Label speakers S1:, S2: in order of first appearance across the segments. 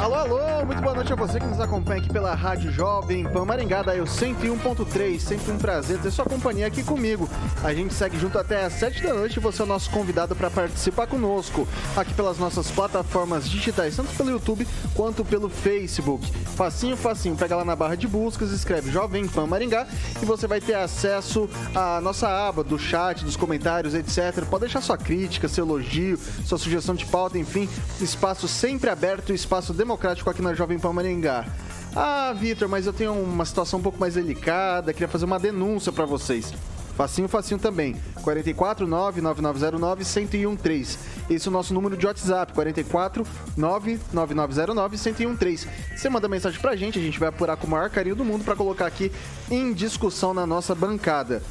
S1: Alô, alô, muito boa noite a você que nos acompanha aqui pela Rádio Jovem Pan Maringá, daí o 101.3, sempre um prazer ter sua companhia aqui comigo. A gente segue junto até às 7 da noite você é o nosso convidado para participar conosco aqui pelas nossas plataformas digitais, tanto pelo YouTube quanto pelo Facebook. Facinho, facinho, pega lá na barra de buscas, escreve Jovem Pan Maringá e você vai ter acesso à nossa aba do chat, dos comentários, etc. Pode deixar sua crítica, seu elogio, sua sugestão de pauta, enfim, espaço sempre aberto, espaço democrático democrático aqui na Jovem Pan Maringá. Ah, Vitor, mas eu tenho uma situação um pouco mais delicada, queria fazer uma denúncia para vocês. Facinho, facinho também. 44 99909 1013. Esse é o nosso número de WhatsApp, 44 99909 1013. Você manda mensagem pra gente, a gente vai apurar com o maior carinho do mundo para colocar aqui em discussão na nossa bancada.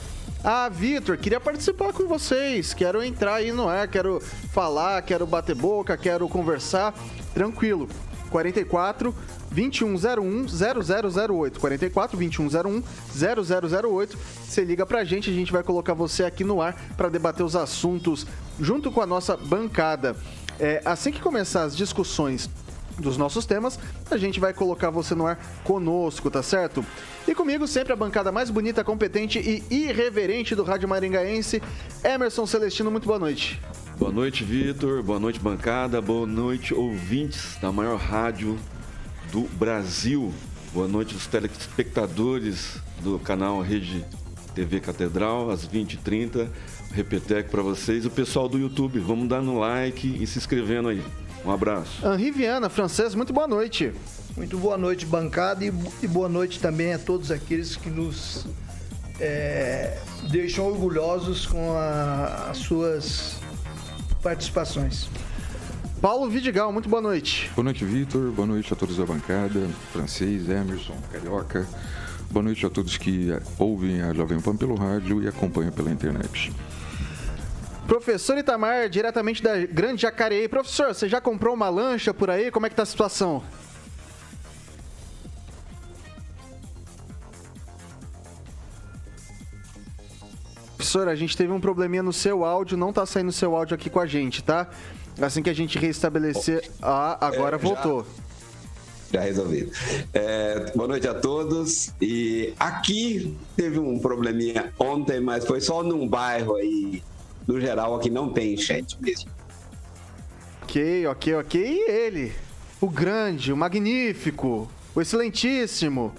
S1: Ah, Vitor, queria participar com vocês. Quero entrar aí no ar, quero falar, quero bater boca, quero conversar. Tranquilo. 44 2101 0008. 44 2101 0008. Você liga pra gente, a gente vai colocar você aqui no ar para debater os assuntos junto com a nossa bancada. É, assim que começar as discussões dos nossos temas, a gente vai colocar você no ar conosco, tá certo? E comigo sempre a bancada mais bonita, competente e irreverente do Rádio Maringaense, Emerson Celestino, muito boa noite.
S2: Boa noite, Vitor. Boa noite, bancada. Boa noite, ouvintes da maior rádio do Brasil. Boa noite, os telespectadores do canal Rede TV Catedral, às 20h30. Repeteco para vocês. O pessoal do YouTube, vamos dar no like e se inscrevendo aí. Um abraço.
S1: Henri Viana, francês, muito boa noite.
S3: Muito boa noite, bancada, e boa noite também a todos aqueles que nos é, deixam orgulhosos com a, as suas participações.
S1: Paulo Vidigal, muito boa noite.
S4: Boa noite, Vitor. Boa noite a todos da bancada, francês, Emerson, Carioca. Boa noite a todos que ouvem a Jovem Pan pelo rádio e acompanham pela internet.
S1: Professor Itamar, diretamente da Grande Jacareí. Professor, você já comprou uma lancha por aí? Como é que tá a situação? Professor, a gente teve um probleminha no seu áudio, não tá saindo o seu áudio aqui com a gente, tá? Assim que a gente restabelecer. Ah, agora é, voltou.
S5: Já resolvido. É, boa noite a todos. E aqui teve um probleminha ontem, mas foi só num bairro aí. No geral, aqui não tem chat mesmo.
S1: Ok, ok, ok. E ele? O grande, o magnífico, o excelentíssimo,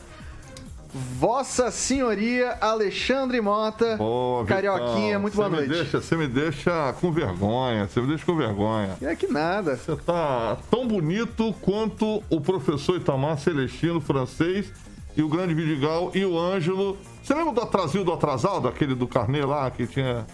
S1: Vossa Senhoria Alexandre Mota,
S6: Boa,
S1: Carioquinha, muito boa noite.
S6: Deixa, você me deixa com vergonha, você me deixa com vergonha.
S1: É que nada.
S6: Você tá tão bonito quanto o professor Itamar Celestino, francês, e o grande Vidigal e o Ângelo. Você lembra do atrasil do atrasado, aquele do carnê lá que tinha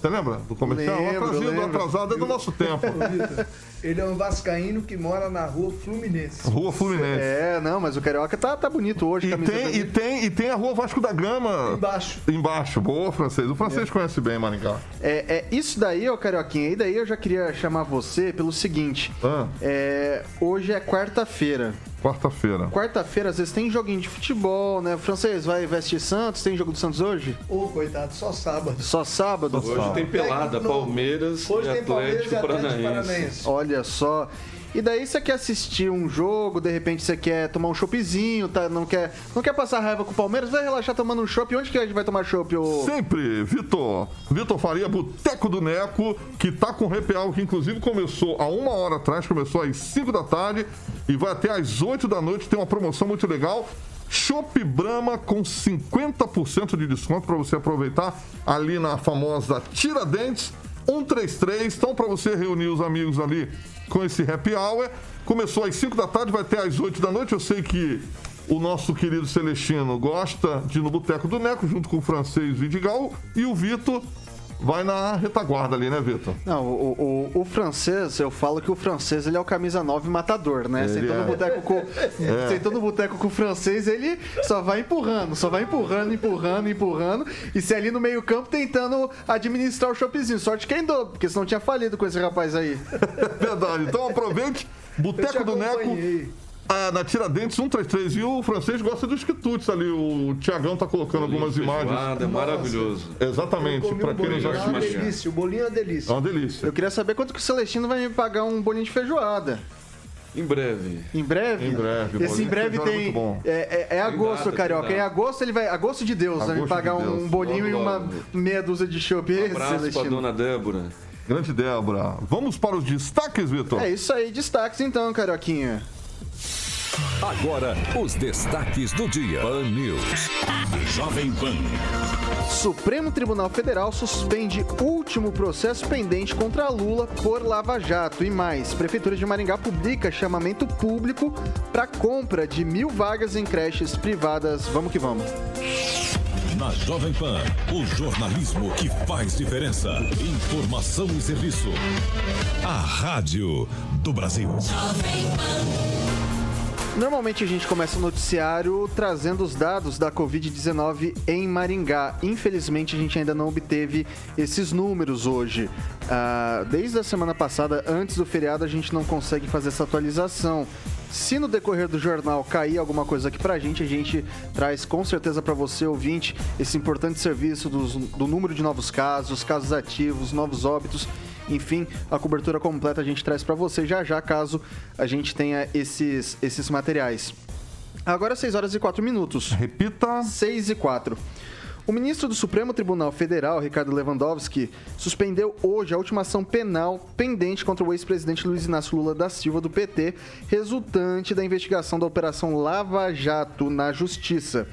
S6: você lembra do comercial?
S1: Lembro,
S6: o atrasinho do atrasado é do nosso tempo.
S3: Ele é um vascaíno que mora na rua Fluminense.
S6: Rua Fluminense.
S1: É, não, mas o Carioca tá, tá bonito hoje.
S6: E tem, e, tem, e tem a rua Vasco da Gama.
S3: Embaixo.
S6: Embaixo. Boa, francês. O francês é. conhece bem Maringá.
S1: É, é, isso daí, ô Carioquinha, e daí eu já queria chamar você pelo seguinte. Ah. É, hoje é quarta-feira.
S6: Quarta-feira.
S1: Quarta-feira, às vezes tem joguinho de futebol, né? Francês, vai vestir Santos? Tem jogo do Santos hoje?
S3: Ô, oh, coitado, só sábado.
S1: Só sábado?
S2: Hoje
S1: sábado.
S2: tem pelada, Palmeiras
S3: hoje
S2: e
S3: tem
S2: Atlético, Palmeiras e Atlético
S3: Paranaense.
S1: Olha só. E daí você quer assistir um jogo, de repente você quer tomar um choppzinho, tá? Não quer, não quer passar raiva com o Palmeiras, vai relaxar tomando um chopp. Onde que a gente vai tomar chopp? O...
S6: Sempre, Vitor. Vitor Faria, Boteco do Neco, que tá com repial, que inclusive começou há uma hora atrás, começou às 5 da tarde e vai até às 8 da noite. Tem uma promoção muito legal. Chopp Brahma com 50% de desconto para você aproveitar ali na famosa Tiradentes 133. Então, para você reunir os amigos ali com esse happy hour. Começou às 5 da tarde, vai até às 8 da noite. Eu sei que o nosso querido Celestino gosta de ir no Boteco do Neco, junto com o francês Vidigal. E o Vitor vai na retaguarda ali, né, Vitor?
S1: Não, o, o, o, francês, eu falo que o francês ele é o camisa 9 matador, né? Ele sentou, é. no boteco com, é. boteco com o francês, ele só vai empurrando, só vai empurrando, empurrando, empurrando. E se ali no meio-campo tentando administrar o shoppingzinho. Sorte quem dou, porque senão tinha falido com esse rapaz aí.
S6: Verdade. Então aproveite, Boteco do Neco ah, na Tiradentes 133. E o francês gosta dos quitutes ali. O Tiagão tá colocando algumas imagens.
S2: É maravilhoso.
S6: Exatamente, para quem não já
S3: assiste. É uma delícia, o bolinho é uma delícia.
S6: É uma delícia.
S1: Eu queria saber quanto que o Celestino vai me pagar um bolinho de feijoada.
S2: Em breve.
S1: Em breve?
S6: Em breve.
S1: Esse em breve tem. É, é, é, agosto, carioca. Em agosto ele vai. Agosto de Deus, agosto vai me pagar de um bolinho logo, e uma logo. meia dúzia de chopp.
S2: Um abraço Celestino. pra dona Débora.
S6: Grande Débora. Vamos para os destaques, Vitor?
S1: É isso aí, destaques então, carioquinha.
S7: Agora, os destaques do dia. Pan News. Jovem Pan.
S1: Supremo Tribunal Federal suspende último processo pendente contra Lula por Lava Jato. E mais, Prefeitura de Maringá publica chamamento público para compra de mil vagas em creches privadas. Vamos que vamos.
S8: Na Jovem Pan, o jornalismo que faz diferença. Informação e serviço. A Rádio do Brasil. Jovem Pan.
S1: Normalmente a gente começa o noticiário trazendo os dados da Covid-19 em Maringá. Infelizmente a gente ainda não obteve esses números hoje. Ah, desde a semana passada, antes do feriado, a gente não consegue fazer essa atualização. Se no decorrer do jornal cair alguma coisa aqui pra gente, a gente traz com certeza para você, ouvinte, esse importante serviço do, do número de novos casos, casos ativos, novos óbitos enfim, a cobertura completa a gente traz para você já já, caso a gente tenha esses, esses materiais. Agora 6 horas e 4 minutos.
S6: Repita.
S1: 6 e 4. O ministro do Supremo Tribunal Federal, Ricardo Lewandowski, suspendeu hoje a última ação penal pendente contra o ex-presidente Luiz Inácio Lula da Silva, do PT, resultante da investigação da Operação Lava Jato na Justiça.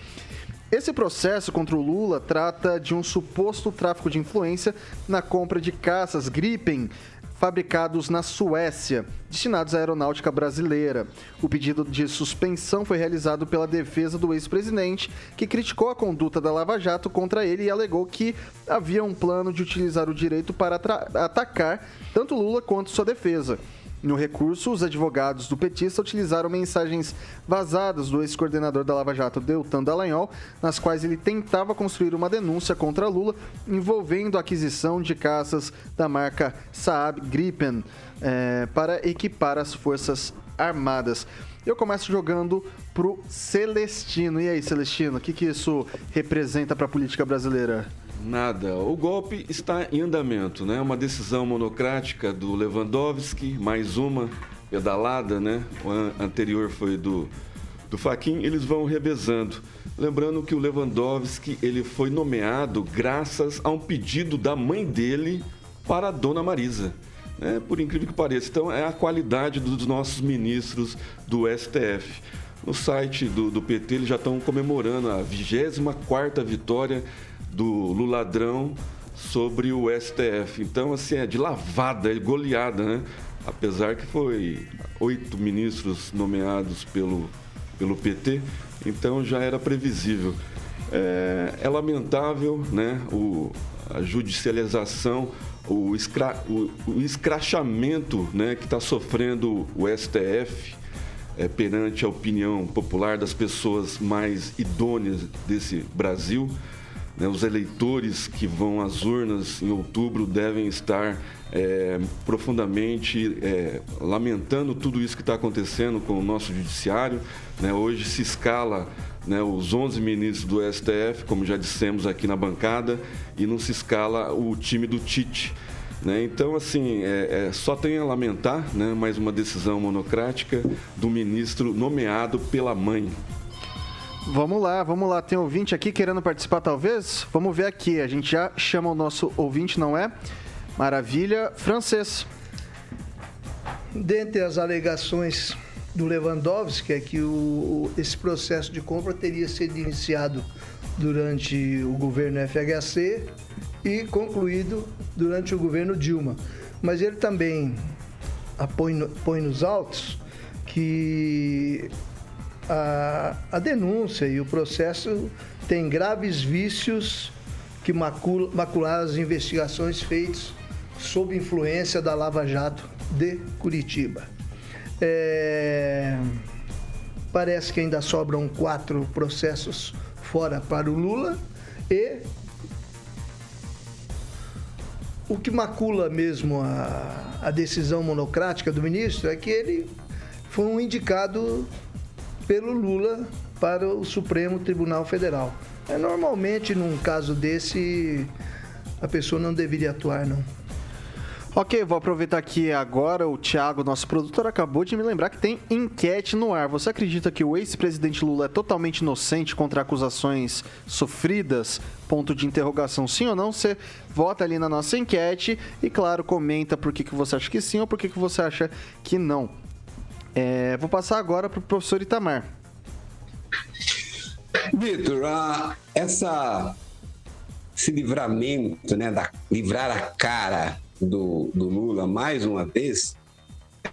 S1: Esse processo contra o Lula trata de um suposto tráfico de influência na compra de caças Gripen fabricados na Suécia, destinados à aeronáutica brasileira. O pedido de suspensão foi realizado pela defesa do ex-presidente, que criticou a conduta da Lava Jato contra ele e alegou que havia um plano de utilizar o direito para atacar tanto Lula quanto sua defesa. No recurso, os advogados do petista utilizaram mensagens vazadas do ex-coordenador da Lava Jato, Deltan Dallagnol, nas quais ele tentava construir uma denúncia contra Lula envolvendo a aquisição de caças da marca Saab Gripen é, para equipar as Forças Armadas. Eu começo jogando pro Celestino. E aí, Celestino, o que, que isso representa para a política brasileira?
S2: Nada. O golpe está em andamento, né? Uma decisão monocrática do Lewandowski, mais uma pedalada, né? O anterior foi do, do Faquin, eles vão revezando. Lembrando que o Lewandowski ele foi nomeado graças a um pedido da mãe dele para a dona Marisa. Né? Por incrível que pareça. Então, é a qualidade dos nossos ministros do STF. No site do, do PT, eles já estão comemorando a 24 vitória do Luladrão sobre o STF. Então, assim, é de lavada, é goleada, né? Apesar que foi oito ministros nomeados pelo, pelo PT, então já era previsível. É, é lamentável né, o, a judicialização, o, escra, o, o escrachamento né, que está sofrendo o STF é, perante a opinião popular das pessoas mais idôneas desse Brasil. Né, os eleitores que vão às urnas em outubro devem estar é, profundamente é, lamentando tudo isso que está acontecendo com o nosso judiciário. Né? Hoje se escala né, os 11 ministros do STF, como já dissemos aqui na bancada, e não se escala o time do Tite. Né? Então, assim, é, é, só tem a lamentar né, mais uma decisão monocrática do ministro nomeado pela mãe.
S1: Vamos lá, vamos lá. Tem ouvinte aqui querendo participar, talvez? Vamos ver aqui. A gente já chama o nosso ouvinte, não é? Maravilha. Francês.
S3: Dentre as alegações do Lewandowski é que o, esse processo de compra teria sido iniciado durante o governo FHC e concluído durante o governo Dilma. Mas ele também põe, põe nos autos que a, a denúncia e o processo tem graves vícios que macula, macularam as investigações feitas sob influência da Lava Jato de Curitiba. É... Parece que ainda sobram quatro processos fora para o Lula e o que macula mesmo a, a decisão monocrática do ministro é que ele foi um indicado pelo Lula para o Supremo Tribunal Federal. É, normalmente, num caso desse, a pessoa não deveria atuar, não.
S1: Ok, vou aproveitar que agora o Thiago, nosso produtor, acabou de me lembrar que tem enquete no ar. Você acredita que o ex-presidente Lula é totalmente inocente contra acusações sofridas? Ponto de interrogação, sim ou não? Você vota ali na nossa enquete e, claro, comenta por que, que você acha que sim ou por que, que você acha que não. É, vou passar agora para o professor Itamar.
S5: Vitor, essa esse livramento, né, da livrar a cara do, do Lula mais uma vez,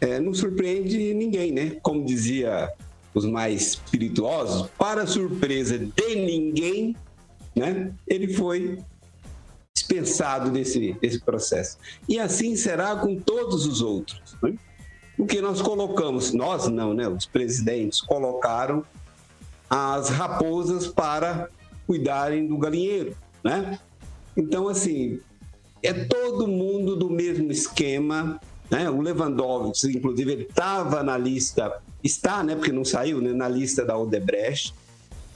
S5: é, não surpreende ninguém, né? Como dizia os mais espirituosos, para surpresa de ninguém, né? Ele foi dispensado desse, desse processo. E assim será com todos os outros. Né? Porque nós colocamos, nós não, né? Os presidentes colocaram as raposas para cuidarem do galinheiro, né? Então, assim, é todo mundo do mesmo esquema. Né? O Lewandowski, inclusive, ele estava na lista, está, né? Porque não saiu, né? Na lista da Odebrecht.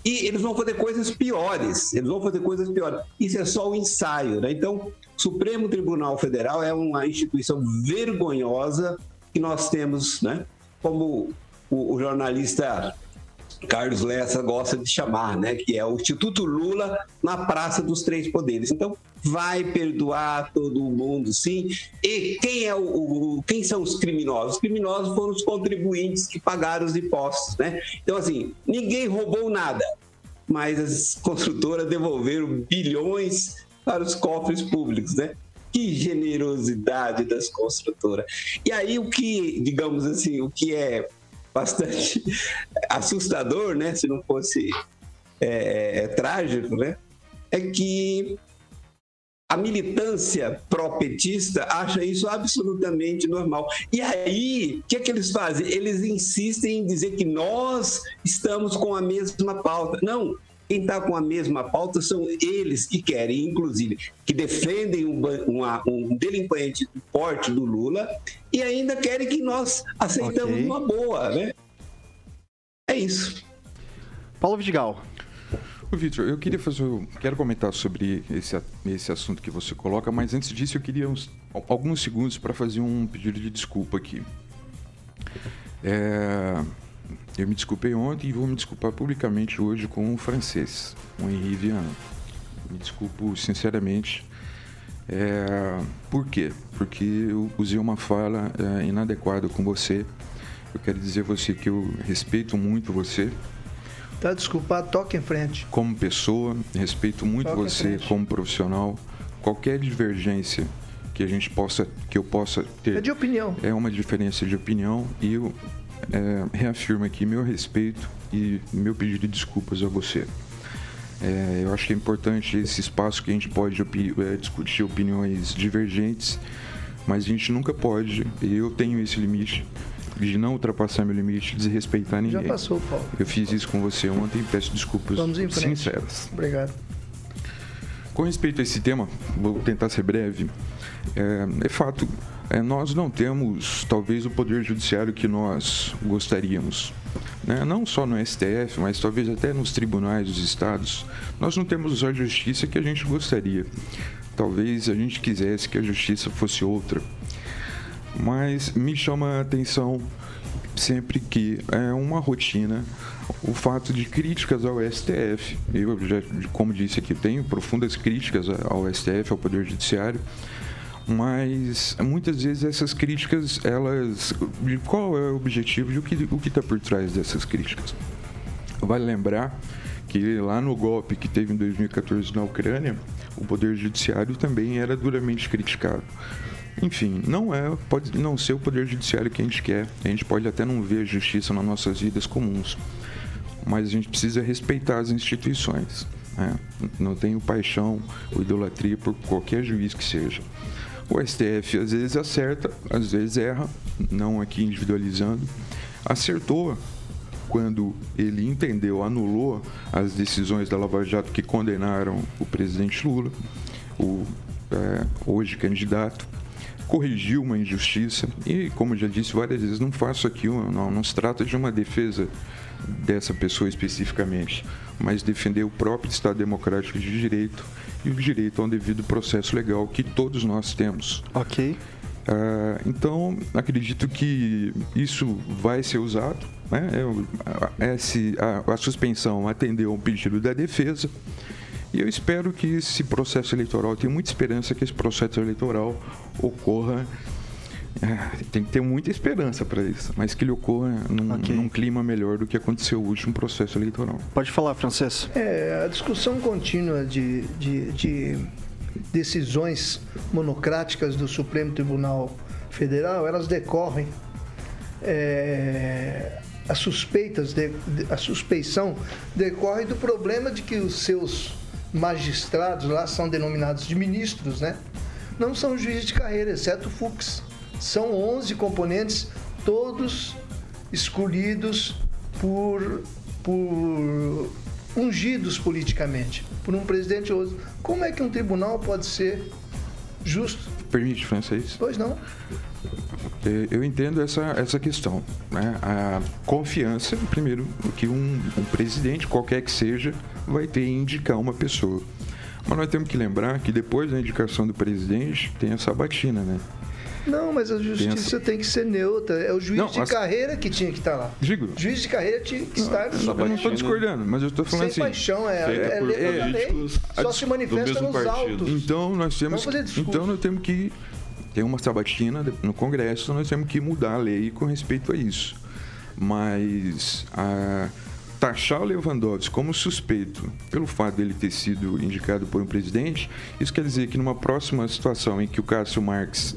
S5: E eles vão fazer coisas piores. Eles vão fazer coisas piores. Isso é só o ensaio, né? Então, o Supremo Tribunal Federal é uma instituição vergonhosa que nós temos, né? Como o, o jornalista Carlos Lessa gosta de chamar, né? Que é o Instituto Lula na Praça dos Três Poderes. Então, vai perdoar todo mundo, sim. E quem é o, o, quem são os criminosos? Os criminosos foram os contribuintes que pagaram os impostos, né? Então assim, ninguém roubou nada, mas as construtoras devolveram bilhões para os cofres públicos, né? Que generosidade das construtoras. E aí o que, digamos assim, o que é bastante assustador, né? Se não fosse é, é, trágico, né? É que a militância pró-petista acha isso absolutamente normal. E aí, o que é que eles fazem? Eles insistem em dizer que nós estamos com a mesma pauta. Não, quem está com a mesma pauta são eles que querem, inclusive, que defendem um, uma, um delinquente do porte do Lula e ainda querem que nós aceitamos okay. uma boa, né? É isso.
S1: Paulo Vidigal.
S4: Ô, Vitor, eu queria fazer. Quero comentar sobre esse, esse assunto que você coloca, mas antes disso eu queria uns, alguns segundos para fazer um pedido de desculpa aqui. É, eu me desculpei ontem e vou me desculpar publicamente hoje com o francês, o Henri Vian. Me desculpo sinceramente. É, por quê? Porque eu usei uma fala é, inadequada com você. Eu quero dizer a você que eu respeito muito você,
S3: Tá desculpado, toque em frente.
S4: Como pessoa, respeito muito toque você como profissional. Qualquer divergência que a gente possa, que eu possa ter.
S3: É de opinião.
S4: É uma diferença de opinião e eu é, reafirmo aqui meu respeito e meu pedido de desculpas a você. É, eu acho que é importante esse espaço que a gente pode opi é, discutir opiniões divergentes, mas a gente nunca pode, e eu tenho esse limite, de não ultrapassar meu limite, de desrespeitar ninguém.
S3: Já passou, Paulo.
S4: Eu fiz isso com você ontem e peço desculpas sinceras.
S3: Obrigado.
S4: Com respeito a esse tema, vou tentar ser breve. É, é fato, é, nós não temos talvez o poder judiciário que nós gostaríamos. Né? Não só no STF, mas talvez até nos tribunais dos estados. Nós não temos a justiça que a gente gostaria. Talvez a gente quisesse que a justiça fosse outra mas me chama a atenção sempre que é uma rotina o fato de críticas ao STF. Eu já, como disse aqui, tenho profundas críticas ao STF, ao Poder Judiciário, mas muitas vezes essas críticas, elas, qual é o objetivo e o que o está por trás dessas críticas? Vale lembrar que lá no golpe que teve em 2014 na Ucrânia, o Poder Judiciário também era duramente criticado. Enfim, não é, pode não ser o poder judiciário que a gente quer. A gente pode até não ver justiça nas nossas vidas comuns, mas a gente precisa respeitar as instituições. Né? Não tenho paixão ou idolatria por qualquer juiz que seja. O STF às vezes acerta, às vezes erra, não aqui individualizando. Acertou quando ele entendeu, anulou as decisões da Lava Jato que condenaram o presidente Lula, o é, hoje candidato, corrigiu uma injustiça e, como já disse várias vezes, não faço aqui, não, não se trata de uma defesa dessa pessoa especificamente, mas defender o próprio Estado Democrático de Direito e o direito a um devido processo legal que todos nós temos.
S1: Ok.
S4: Uh, então, acredito que isso vai ser usado. Né? Esse, a, a suspensão atendeu ao pedido da defesa. E eu espero que esse processo eleitoral, tenho muita esperança que esse processo eleitoral ocorra é, tem que ter muita esperança para isso, mas que ele ocorra num, okay. num, clima melhor do que aconteceu o último processo eleitoral.
S1: Pode falar, Francês.
S3: É, a discussão contínua de, de, de decisões monocráticas do Supremo Tribunal Federal, elas decorrem é, as suspeitas, de, a suspeição decorre do problema de que os seus magistrados lá são denominados de ministros, né? Não são juízes de carreira, exceto o Fux. São 11 componentes, todos escolhidos por, por ungidos politicamente, por um presidente ou outro. Como é que um tribunal pode ser justo?
S4: Permite, francês?
S3: Pois não.
S4: É, eu entendo essa, essa questão. Né? A confiança, primeiro, que um, um presidente, qualquer que seja, vai ter em indicar uma pessoa. Mas nós temos que lembrar que depois da indicação do presidente tem a sabatina, né?
S3: Não, mas a justiça tem, tem que ser neutra. É o juiz não, de as... carreira que tinha que estar lá.
S4: Digo.
S3: Juiz de carreira tinha que estar.
S4: Não, eu não estou discordando, mas eu estou falando
S3: Sem
S4: assim.
S3: paixão, é, é, é letra é, da lei. Só se manifesta nos partido. autos.
S4: Então nós temos. Então nós temos que ter uma sabatina no Congresso, nós temos que mudar a lei com respeito a isso. Mas a taxar o Lewandowski como suspeito pelo fato dele ter sido indicado por um presidente, isso quer dizer que numa próxima situação em que o Cássio Marques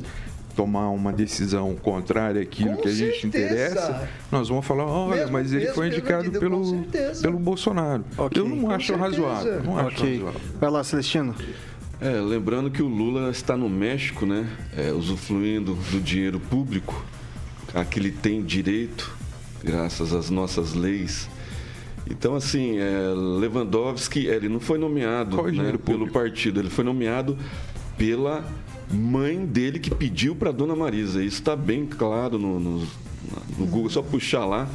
S4: tomar uma decisão contrária àquilo com que a gente interessa, nós vamos falar, olha, mesmo, mas ele foi indicado pelo, pelo Bolsonaro. Okay. Eu não acho razoável. Não acho okay. razoável.
S1: Vai lá, Celestino.
S2: É, lembrando que o Lula está no México, né? É, usufruindo do dinheiro público, a que ele tem direito, graças às nossas leis. Então, assim, é, Lewandowski, ele não foi nomeado né, pelo partido, ele foi nomeado pela mãe dele que pediu para Dona Marisa. Isso está bem claro no, no, no Google, só puxar lá.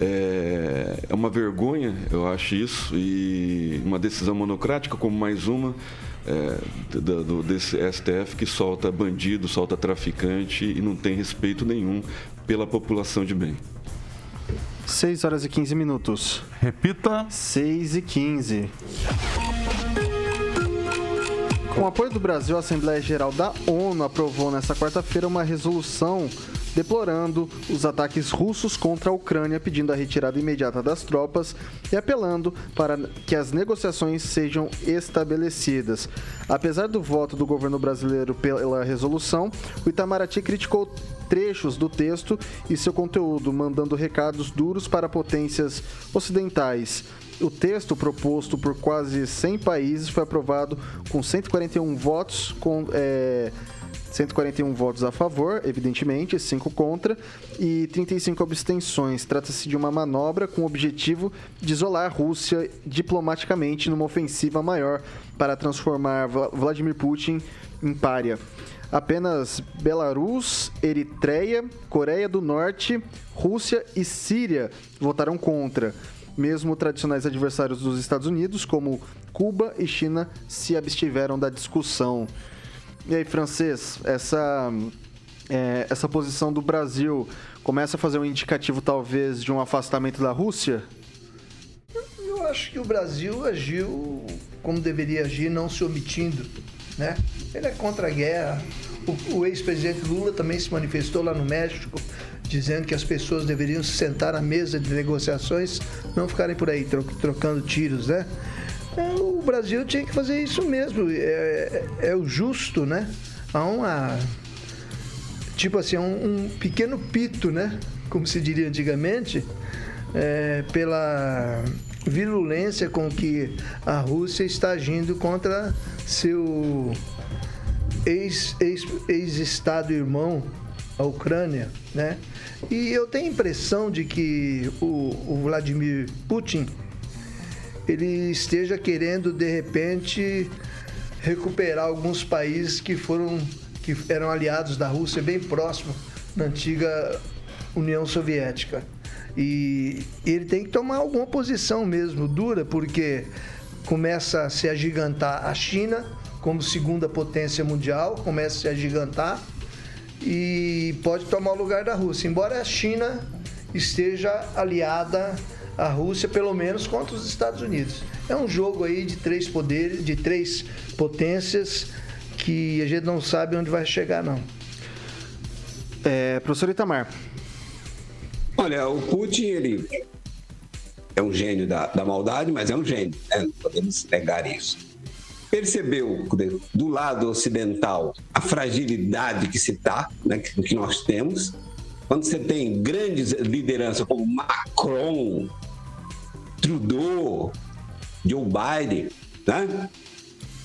S2: É, é, uma vergonha, eu acho isso, e uma decisão monocrática, como mais uma é, do, do, desse STF que solta bandido, solta traficante e não tem respeito nenhum pela população de bem.
S1: 6 horas e 15 minutos.
S6: Repita.
S1: 6 e 15. Com apoio do Brasil, a Assembleia Geral da ONU aprovou nesta quarta-feira uma resolução deplorando os ataques russos contra a Ucrânia, pedindo a retirada imediata das tropas e apelando para que as negociações sejam estabelecidas. Apesar do voto do governo brasileiro pela resolução, o Itamaraty criticou trechos do texto e seu conteúdo, mandando recados duros para potências ocidentais. O texto proposto por quase 100 países foi aprovado com 141 votos, com é, 141 votos a favor, evidentemente, 5 contra e 35 abstenções. Trata-se de uma manobra com o objetivo de isolar a Rússia diplomaticamente numa ofensiva maior para transformar Vladimir Putin em párea. Apenas Belarus, Eritreia, Coreia do Norte, Rússia e Síria votaram contra. Mesmo tradicionais adversários dos Estados Unidos, como Cuba e China, se abstiveram da discussão. E aí, francês, essa, é, essa posição do Brasil começa a fazer um indicativo, talvez, de um afastamento da Rússia?
S3: Eu acho que o Brasil agiu como deveria agir, não se omitindo. Né? Ele é contra a guerra. O, o ex-presidente Lula também se manifestou lá no México, dizendo que as pessoas deveriam se sentar à mesa de negociações, não ficarem por aí trocando tiros, né? O Brasil tinha que fazer isso mesmo. É, é, é o justo, né? Há uma. Tipo assim, um, um pequeno pito, né? Como se diria antigamente, é, pela virulência com que a Rússia está agindo contra seu ex-estado ex, ex irmão, a Ucrânia, né? E eu tenho a impressão de que o, o Vladimir Putin ele esteja querendo de repente recuperar alguns países que foram que eram aliados da Rússia bem próximo na antiga União Soviética. E ele tem que tomar alguma posição mesmo dura, porque começa a se agigantar a China como segunda potência mundial, começa a se agigantar e pode tomar o lugar da Rússia. Embora a China esteja aliada à Rússia, pelo menos contra os Estados Unidos. É um jogo aí de três poderes, de três potências que a gente não sabe onde vai chegar, não.
S1: É, professor Itamar.
S5: Olha, o Putin, ele é um gênio da, da maldade, mas é um gênio, né? não podemos negar isso. Percebeu do lado ocidental a fragilidade que se está, né, que, que nós temos. Quando você tem grandes lideranças como Macron, Trudeau, Joe Biden, né?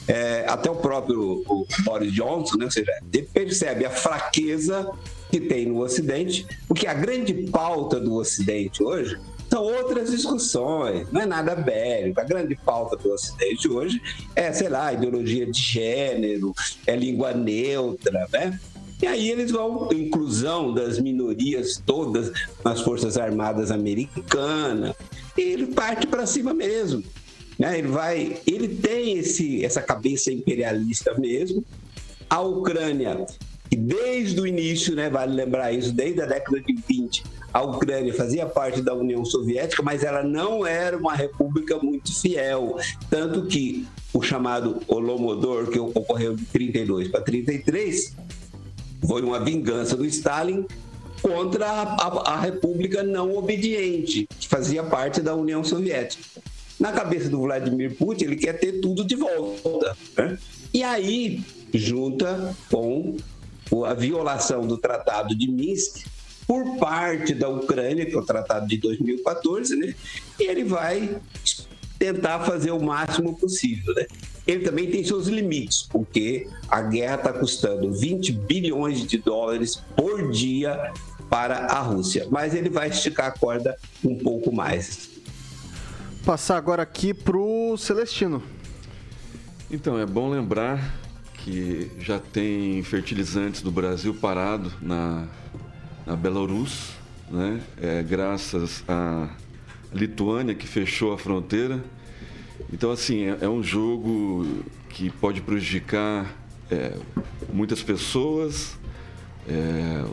S5: É, até o próprio o Boris Johnson, né? ou seja, ele percebe a fraqueza que tem no Ocidente, porque a grande pauta do Ocidente hoje são outras discussões, não é nada bélico. A grande pauta do Ocidente hoje é, sei lá, ideologia de gênero, é língua neutra, né? E aí eles vão, inclusão das minorias todas nas Forças Armadas Americanas, e ele parte para cima mesmo. Né? Ele vai, ele tem esse, essa cabeça imperialista mesmo. A Ucrânia que desde o início, né, vale lembrar isso, desde a década de 20, a Ucrânia fazia parte da União Soviética, mas ela não era uma república muito fiel. Tanto que o chamado Holomodor, que ocorreu de 32 para 33, foi uma vingança do Stalin contra a, a, a, república não obediente, que fazia parte da União Soviética. Na cabeça do Vladimir Putin, ele quer ter tudo de volta. Né? E aí, junta com a violação do Tratado de Minsk por parte da Ucrânia, que é o Tratado de 2014, né? E ele vai tentar fazer o máximo possível, né? Ele também tem seus limites, porque a guerra está custando 20 bilhões de dólares por dia para a Rússia, mas ele vai esticar a corda um pouco mais.
S1: Passar agora aqui para o Celestino.
S2: Então, é bom lembrar que já tem fertilizantes do Brasil parado na, na Belarus, né? É, graças à Lituânia que fechou a fronteira. Então, assim, é, é um jogo que pode prejudicar é, muitas pessoas, é,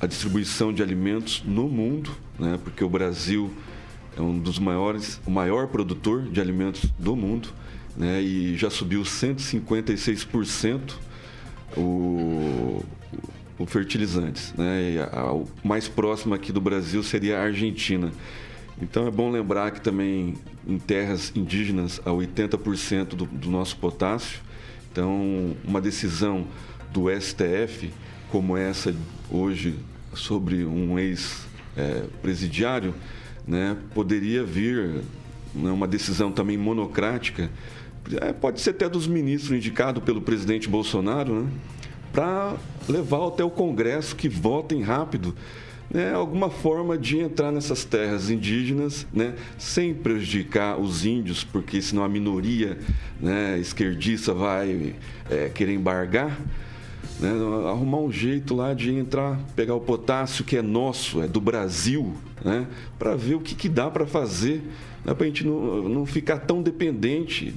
S2: a distribuição de alimentos no mundo, né? porque o Brasil é um dos maiores, o maior produtor de alimentos do mundo né, e já subiu 156% o, o fertilizantes. Né, a, a, o mais próximo aqui do Brasil seria a Argentina. Então é bom lembrar que também em terras indígenas a 80% do, do nosso potássio. Então uma decisão do STF como essa hoje sobre um ex-presidiário, é, né, poderia vir né, uma decisão também monocrática é, pode ser até dos ministros indicados pelo presidente Bolsonaro, né? para levar até o Congresso que votem rápido né, alguma forma de entrar nessas terras indígenas, né, sem prejudicar os índios, porque senão a minoria né, esquerdista vai é, querer embargar. Né, arrumar um jeito lá de entrar, pegar o potássio que é nosso, é do Brasil, né, para ver o que, que dá para fazer né, para a gente não, não ficar tão dependente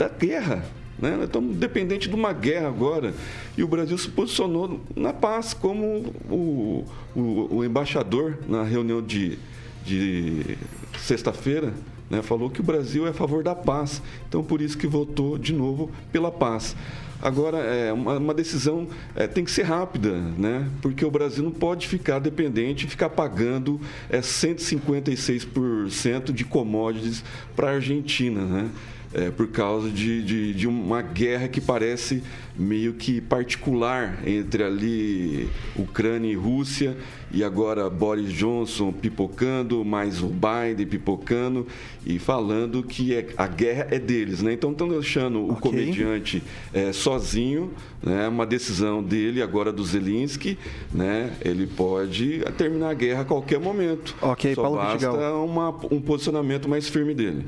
S2: da guerra. Né? Nós estamos dependentes de uma guerra agora. E o Brasil se posicionou na paz, como o, o, o embaixador na reunião de, de sexta-feira né, falou que o Brasil é a favor da paz. Então, por isso que votou de novo pela paz. Agora, é, uma, uma decisão é, tem que ser rápida, né? porque o Brasil não pode ficar dependente e ficar pagando é, 156% de commodities para a Argentina. Né? É, por causa de, de, de, uma guerra que parece meio que particular entre ali Ucrânia e Rússia e agora Boris Johnson pipocando, mais o Biden pipocando e falando que é, a guerra é deles, né? Então estão deixando okay. o comediante é, sozinho, né? Uma decisão dele agora do Zelensky, né? Ele pode terminar a guerra a qualquer momento.
S1: Ok,
S2: Só
S1: Paulo
S2: basta uma, um posicionamento mais firme dele.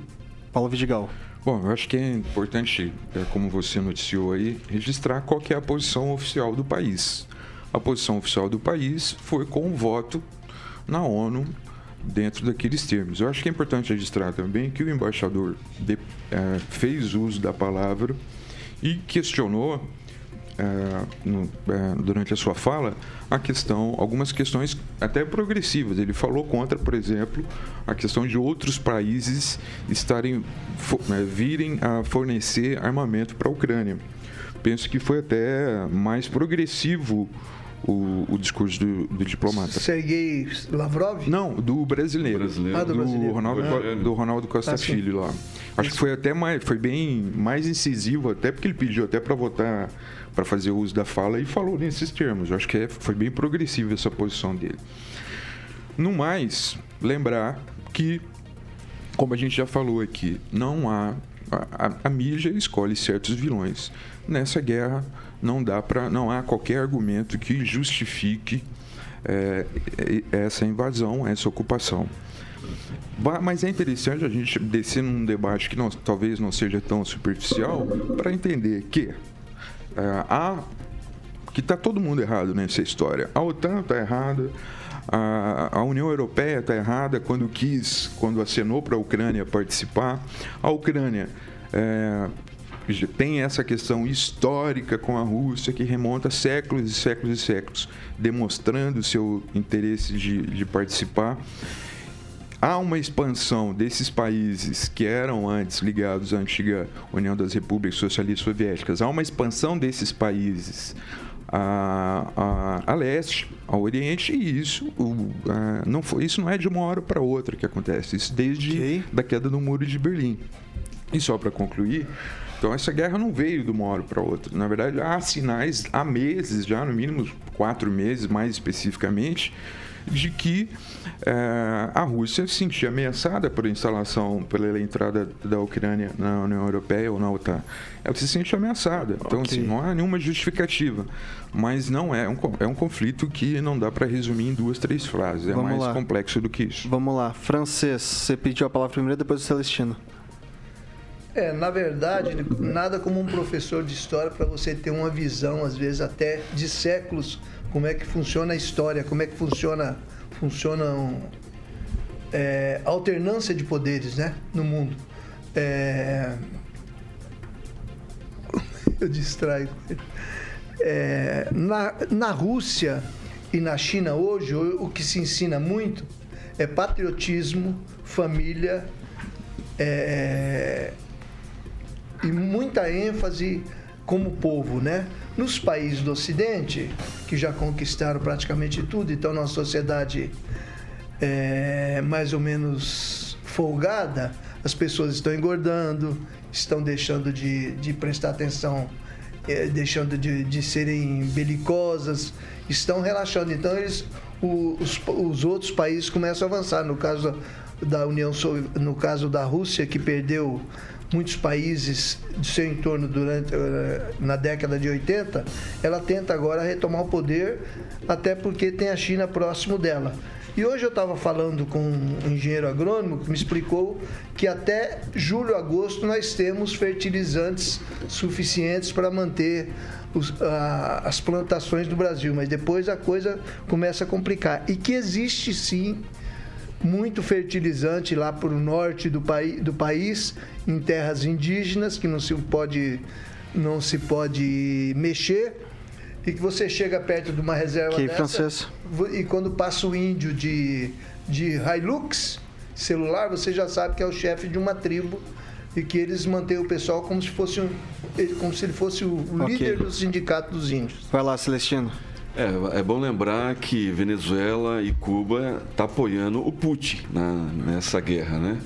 S1: Paulo Vidigal.
S4: Bom, eu acho que é importante, é, como você noticiou aí, registrar qual é a posição oficial do país. A posição oficial do país foi com o voto na ONU dentro daqueles termos. Eu acho que é importante registrar também que o embaixador de, é, fez uso da palavra e questionou é, no, é, durante a sua fala a questão, algumas questões até progressivas. Ele falou contra, por exemplo, a questão de outros países estarem é, virem a fornecer armamento para a Ucrânia. Penso que foi até mais progressivo o, o discurso do, do, diplomata.
S3: Sergei Lavrov?
S4: Não, do brasileiro. brasileiro. Ah, do, brasileiro. Ronaldo, é. do Ronaldo Costa ah, Filho lá. Acho Isso. que foi até mais, foi bem mais incisivo, até porque ele pediu até para votar, para fazer uso da fala e falou nesses termos. Eu acho que é, foi bem progressiva essa posição dele. No mais, lembrar que, como a gente já falou aqui, não há a, a, a mídia escolhe certos vilões. Nessa guerra, não dá para não há qualquer argumento que justifique é, essa invasão, essa ocupação. Mas é interessante a gente descer num debate que não, talvez não seja tão superficial para entender que é, há que está todo mundo errado nessa história. A OTAN está errada, a, a, União Europeia está errada quando quis, quando acenou para a Ucrânia participar. A Ucrânia é, tem essa questão histórica com a Rússia que remonta séculos e séculos e séculos, demonstrando seu interesse de, de participar. Há uma expansão desses países que eram antes ligados à antiga União das Repúblicas Socialistas Soviéticas, há uma expansão desses países a, a, a, leste, ao oriente, e isso, o, a, não foi, isso não é de uma hora para outra que acontece, isso desde okay. da queda do muro de Berlim. E só para concluir, então essa guerra não veio de uma hora para outra. Na verdade, há sinais há meses, já no mínimo quatro meses, mais especificamente, de que é, a Rússia se sentia ameaçada por instalação, pela entrada da Ucrânia na União Europeia ou na OTAN. Ela se sente ameaçada. Então, okay. assim, não há nenhuma justificativa. Mas não é um, é um conflito que não dá para resumir em duas, três frases. É Vamos mais lá. complexo do que isso.
S1: Vamos lá. Francês, você pediu a palavra primeiro, depois o Celestino.
S3: É, na verdade, nada como um professor de história para você ter uma visão, às vezes até de séculos, como é que funciona a história, como é que funciona, funciona um, é, alternância de poderes né, no mundo. É... Eu distraio. É, na, na Rússia e na China hoje, o que se ensina muito é patriotismo, família, é, e muita ênfase como povo, né? Nos países do Ocidente, que já conquistaram praticamente tudo, então nossa sociedade é mais ou menos folgada, as pessoas estão engordando, estão deixando de, de prestar atenção, é, deixando de, de serem belicosas, estão relaxando. Então eles, os, os outros países começam a avançar. No caso da União, no caso da Rússia, que perdeu muitos países de seu entorno durante eh, na década de 80, ela tenta agora retomar o poder, até porque tem a China próximo dela. E hoje eu estava falando com um engenheiro agrônomo que me explicou que até julho, agosto nós temos fertilizantes suficientes para manter os, a, as plantações do Brasil, mas depois a coisa começa a complicar. E que existe sim muito fertilizante lá para o norte do, paí do país, em terras indígenas, que não se pode, não se pode mexer. E que você chega perto de uma reserva
S1: que
S3: dessa,
S1: francês.
S3: e quando passa o índio de, de Hilux celular, você já sabe que é o chefe de uma tribo e que eles mantêm o pessoal como se fosse um, como se ele fosse o okay. líder do sindicato dos índios.
S1: Vai lá, Celestino.
S2: É, é bom lembrar que Venezuela e Cuba estão tá apoiando o Putin na, nessa guerra, né?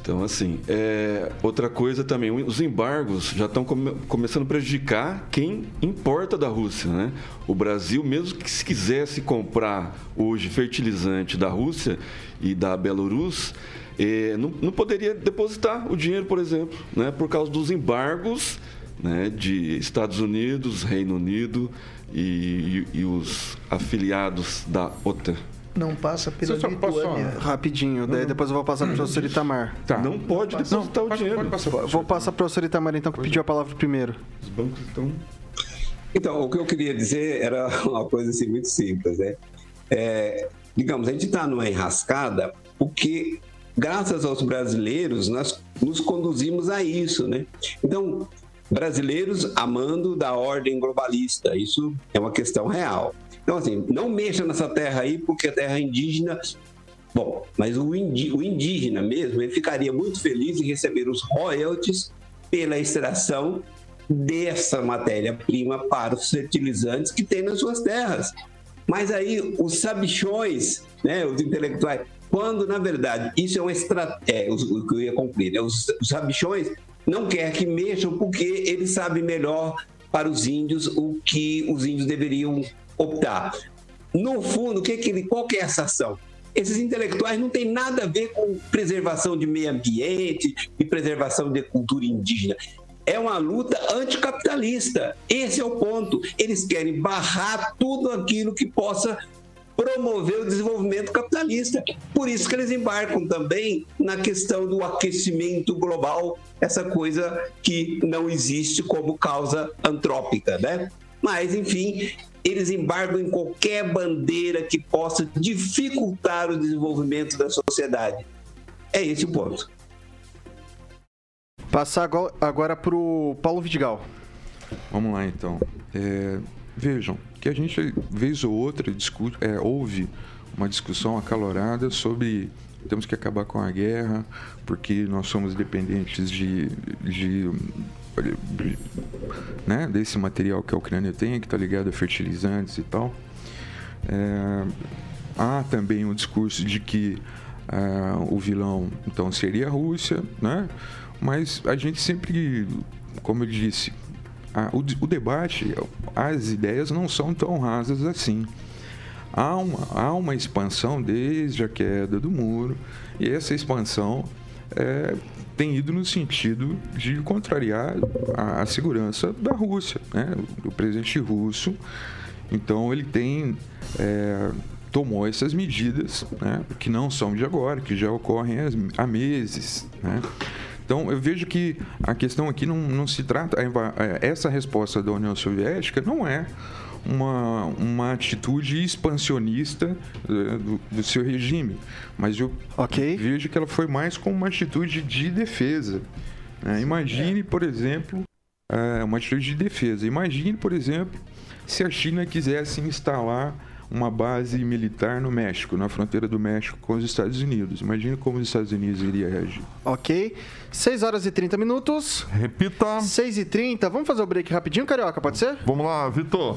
S2: Então, assim, é, outra coisa também, os embargos já estão come, começando a prejudicar quem importa da Rússia, né? O Brasil, mesmo que se quisesse comprar hoje fertilizante da Rússia e da Belarus, é, não, não, poderia depositar o dinheiro, por exemplo, né? Por causa dos embargos né? de Estados Unidos, Reino Unido e, e, e os afiliados da OTAN
S3: não passa pela
S1: Você
S3: Lituânia.
S1: Rapidinho, daí depois eu vou passar para o professor Itamar.
S2: Tá. Não pode depositar
S1: não,
S2: o dinheiro. Pode
S1: passar vou passar para o professor Itamar, então, que pediu a palavra primeiro.
S2: Os bancos estão...
S5: Então, o que eu queria dizer era uma coisa assim muito simples, né? É, digamos, a gente está numa enrascada porque, graças aos brasileiros, nós nos conduzimos a isso, né? Então, brasileiros amando da ordem globalista, isso é uma questão real. Então, assim, não mexa nessa terra aí, porque a terra indígena. Bom, mas o, indígena mesmo, ele ficaria muito feliz em receber os royalties pela extração dessa matéria-prima para os fertilizantes que tem nas suas terras. Mas aí os sabichões, né, os intelectuais, quando na verdade isso é uma estratégia, o que eu ia cumprir, né, os, os sabichões não quer que mexam porque eles sabem melhor para os índios o que os índios deveriam optar. No fundo, o que que ele, qual que é essa ação? Esses intelectuais não têm nada a ver com preservação de meio ambiente e preservação de cultura indígena. É uma luta anticapitalista. Esse é o ponto. Eles querem barrar tudo aquilo que possa promover o desenvolvimento capitalista. Por isso que eles embarcam também na questão do aquecimento global, essa coisa que não existe como causa antrópica, né? Mas, enfim, eles embargam em qualquer bandeira que possa dificultar o desenvolvimento da sociedade. É esse o ponto.
S1: Passar agora para o Paulo Vidigal.
S4: Vamos lá, então. É, vejam, que a gente, vez ou outra, discute, é, ouve uma discussão acalorada sobre temos que acabar com a guerra, porque nós somos dependentes de, de né, desse material que a Ucrânia tem, que está ligado a fertilizantes e tal. É, há também um discurso de que é, o vilão então seria a Rússia, né? mas a gente sempre, como eu disse, a, o, o, debate, as ideias não são tão rasas assim. Há uma, há uma expansão desde a queda do muro, e essa expansão é, tem ido no sentido de contrariar a, a segurança da Rússia, né? o presidente russo. Então ele tem é, tomou essas medidas, né? que não são de agora, que já ocorrem há meses. Né? Então eu vejo que a questão aqui não, não se trata essa resposta da União Soviética não é uma, uma atitude expansionista eh, do, do seu regime. Mas eu okay. vejo que ela foi mais como uma atitude de defesa. Né? Imagine, é. por exemplo, eh, uma atitude de defesa. Imagine, por exemplo, se a China quisesse instalar uma base militar no México, na fronteira do México com os Estados Unidos. Imagine como os Estados Unidos iria reagir.
S1: Ok. 6 horas e 30 minutos.
S6: Repita.
S1: 6 e 30. Vamos fazer o break rapidinho, Carioca, pode ser?
S6: Vamos lá, Vitor.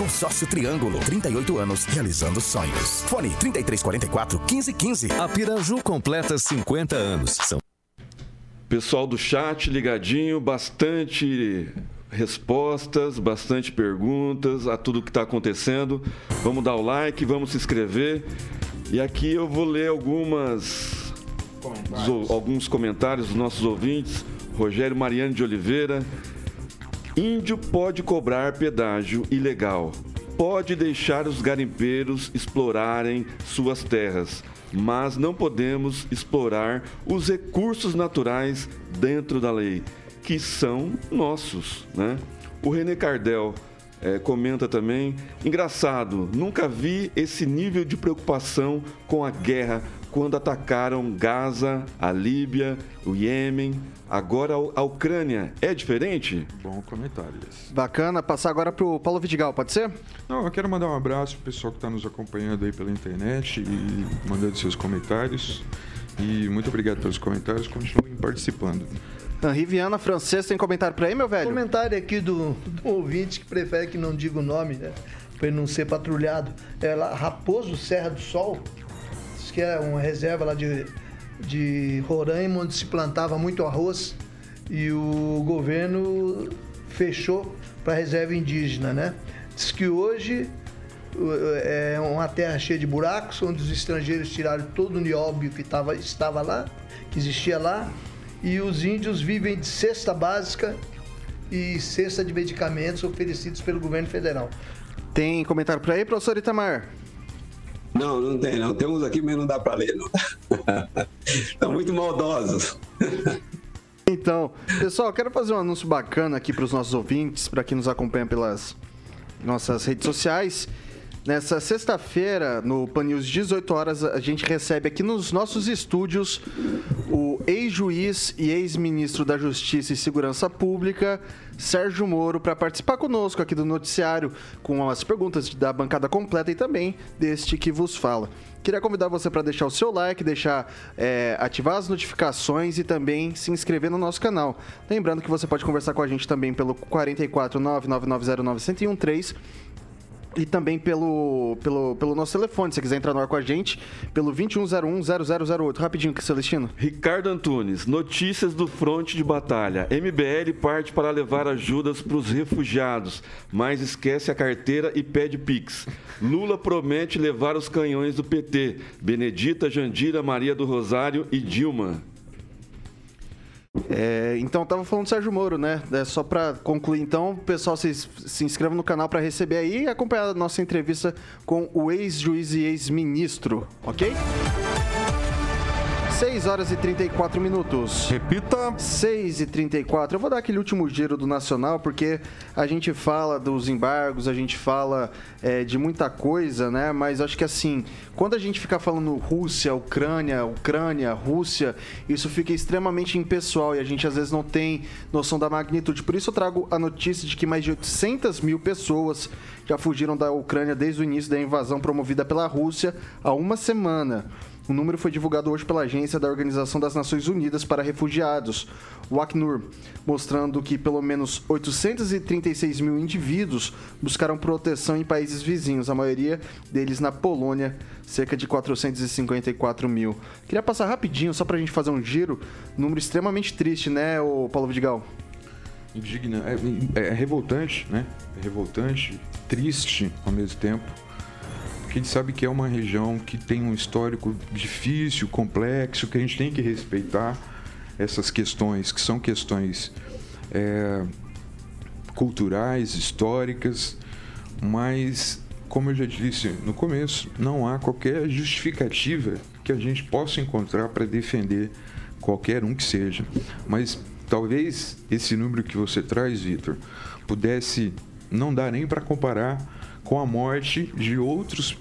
S9: Consórcio Triângulo, 38 anos, realizando sonhos. Fone 3344 1515.
S8: A Piraju completa 50 anos. São
S2: Pessoal do chat ligadinho, bastante respostas, bastante perguntas a tudo que está acontecendo. Vamos dar o like, vamos se inscrever. E aqui eu vou ler algumas comentários. alguns comentários dos nossos ouvintes. Rogério Mariano de Oliveira, Índio pode cobrar pedágio ilegal, pode deixar os garimpeiros explorarem suas terras, mas não podemos explorar os recursos naturais dentro da lei, que são nossos. Né? O René Cardel é, comenta também: engraçado, nunca vi esse nível de preocupação com a guerra quando atacaram Gaza, a Líbia, o Iêmen, agora a Ucrânia. É diferente?
S4: Bom comentário.
S1: Bacana. Passar agora para o Paulo Vidigal, pode ser?
S4: Não, eu quero mandar um abraço pro pessoal que está nos acompanhando aí pela internet e mandando seus comentários. E muito obrigado pelos comentários, continuem participando.
S1: Henri Viana, francês, tem comentário para aí, meu velho?
S3: Comentário aqui do, do ouvinte que prefere que não diga o nome, né? Para ele não ser patrulhado. É lá, Raposo Serra do Sol, diz que é uma reserva lá de, de Roraima, onde se plantava muito arroz e o governo fechou para reserva indígena, né? Diz que hoje é uma terra cheia de buracos, onde os estrangeiros tiraram todo o nióbio que tava, estava lá, que existia lá, e os índios vivem de cesta básica e cesta de medicamentos oferecidos pelo governo federal.
S1: Tem comentário por aí, professor Itamar?
S5: Não, não tem, não. Temos aqui, mas não dá para ler, não. Estão muito maldosos.
S1: Então, pessoal, quero fazer um anúncio bacana aqui para os nossos ouvintes, para quem nos acompanha pelas nossas redes sociais. Nessa sexta-feira, no Pan News 18 horas, a gente recebe aqui nos nossos estúdios o ex-juiz e ex-ministro da Justiça e Segurança Pública, Sérgio Moro, para participar conosco aqui do noticiário com as perguntas da bancada completa e também deste que vos fala. Queria convidar você para deixar o seu like, deixar é, ativar as notificações e também se inscrever no nosso canal. Lembrando que você pode conversar com a gente também pelo 44 99909 e também pelo, pelo, pelo nosso telefone, se você quiser entrar no ar com a gente, pelo 2101-0008. Rapidinho, Celestino.
S2: Ricardo Antunes, notícias do fronte de batalha. MBL parte para levar ajudas para os refugiados, mas esquece a carteira e pede Pix. Lula promete levar os canhões do PT. Benedita, Jandira, Maria do Rosário e Dilma.
S1: É, então, tava falando do Sérgio Moro, né? É, só para concluir, então, pessoal, vocês se inscrevam no canal para receber aí e acompanhar a nossa entrevista com o ex-juiz e ex-ministro, ok? 6 horas e 34 minutos.
S6: Repita.
S1: 6 e 34. Eu vou dar aquele último giro do Nacional, porque a gente fala dos embargos, a gente fala é, de muita coisa, né? Mas acho que assim, quando a gente fica falando Rússia, Ucrânia, Ucrânia, Rússia, isso fica extremamente impessoal e a gente às vezes não tem noção da magnitude. Por isso eu trago a notícia de que mais de 800 mil pessoas já fugiram da Ucrânia desde o início da invasão promovida pela Rússia há uma semana. O número foi divulgado hoje pela Agência da Organização das Nações Unidas para Refugiados, o Acnur, mostrando que pelo menos 836 mil indivíduos buscaram proteção em países vizinhos, a maioria deles na Polônia, cerca de 454 mil. Queria passar rapidinho, só para a gente fazer um giro, número extremamente triste, né, o Paulo Vidigal?
S4: Indigna, é, é revoltante, né? É revoltante, triste ao mesmo tempo porque a gente sabe que é uma região que tem um histórico difícil, complexo, que a gente tem que respeitar essas questões, que são questões é, culturais, históricas, mas, como eu já disse no começo, não há qualquer justificativa que a gente possa encontrar para defender qualquer um que seja. Mas talvez esse número que você traz, Vitor, pudesse não dar nem para comparar com a morte de outras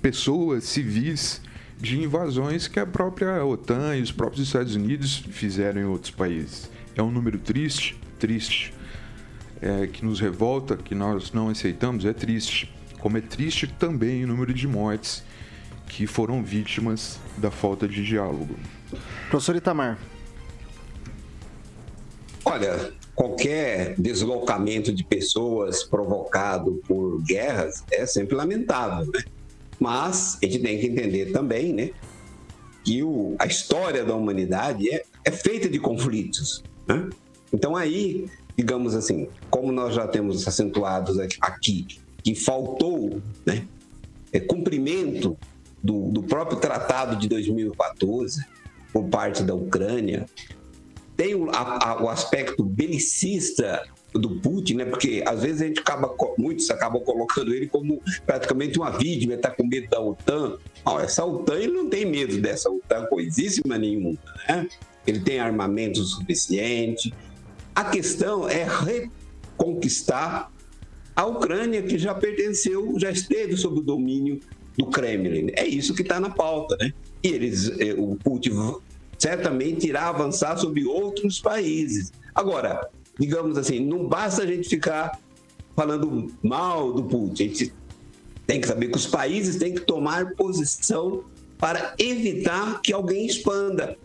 S4: pessoas civis de invasões que a própria OTAN e os próprios Estados Unidos fizeram em outros países. É um número triste, triste, é, que nos revolta, que nós não aceitamos, é triste. Como é triste também o número de mortes que foram vítimas da falta de diálogo.
S1: Professor Itamar.
S5: Olha, qualquer deslocamento de pessoas provocado por guerras é sempre lamentável, né? Mas a gente tem que entender também, né? Que o, a história da humanidade é, é feita de conflitos, né? Então aí, digamos assim, como nós já temos acentuados aqui, que faltou, né? É, cumprimento do, do próprio tratado de 2014 por parte da Ucrânia, tem o, a, a, o aspecto belicista do Putin, né? Porque às vezes a gente acaba, muitos acabam colocando ele como praticamente uma vítima, está com medo da OTAN. Não, essa OTAN ele não tem medo dessa OTAN coisíssima nenhuma, né? Ele tem armamento suficiente. A questão é reconquistar a Ucrânia, que já pertenceu, já esteve sob o domínio do Kremlin. É isso que está na pauta, né? E eles, eh, o Putin certamente irá avançar sobre outros países. Agora, digamos assim, não basta a gente ficar falando mal do Putin. A gente tem que saber que os países têm que tomar posição para evitar que alguém expanda.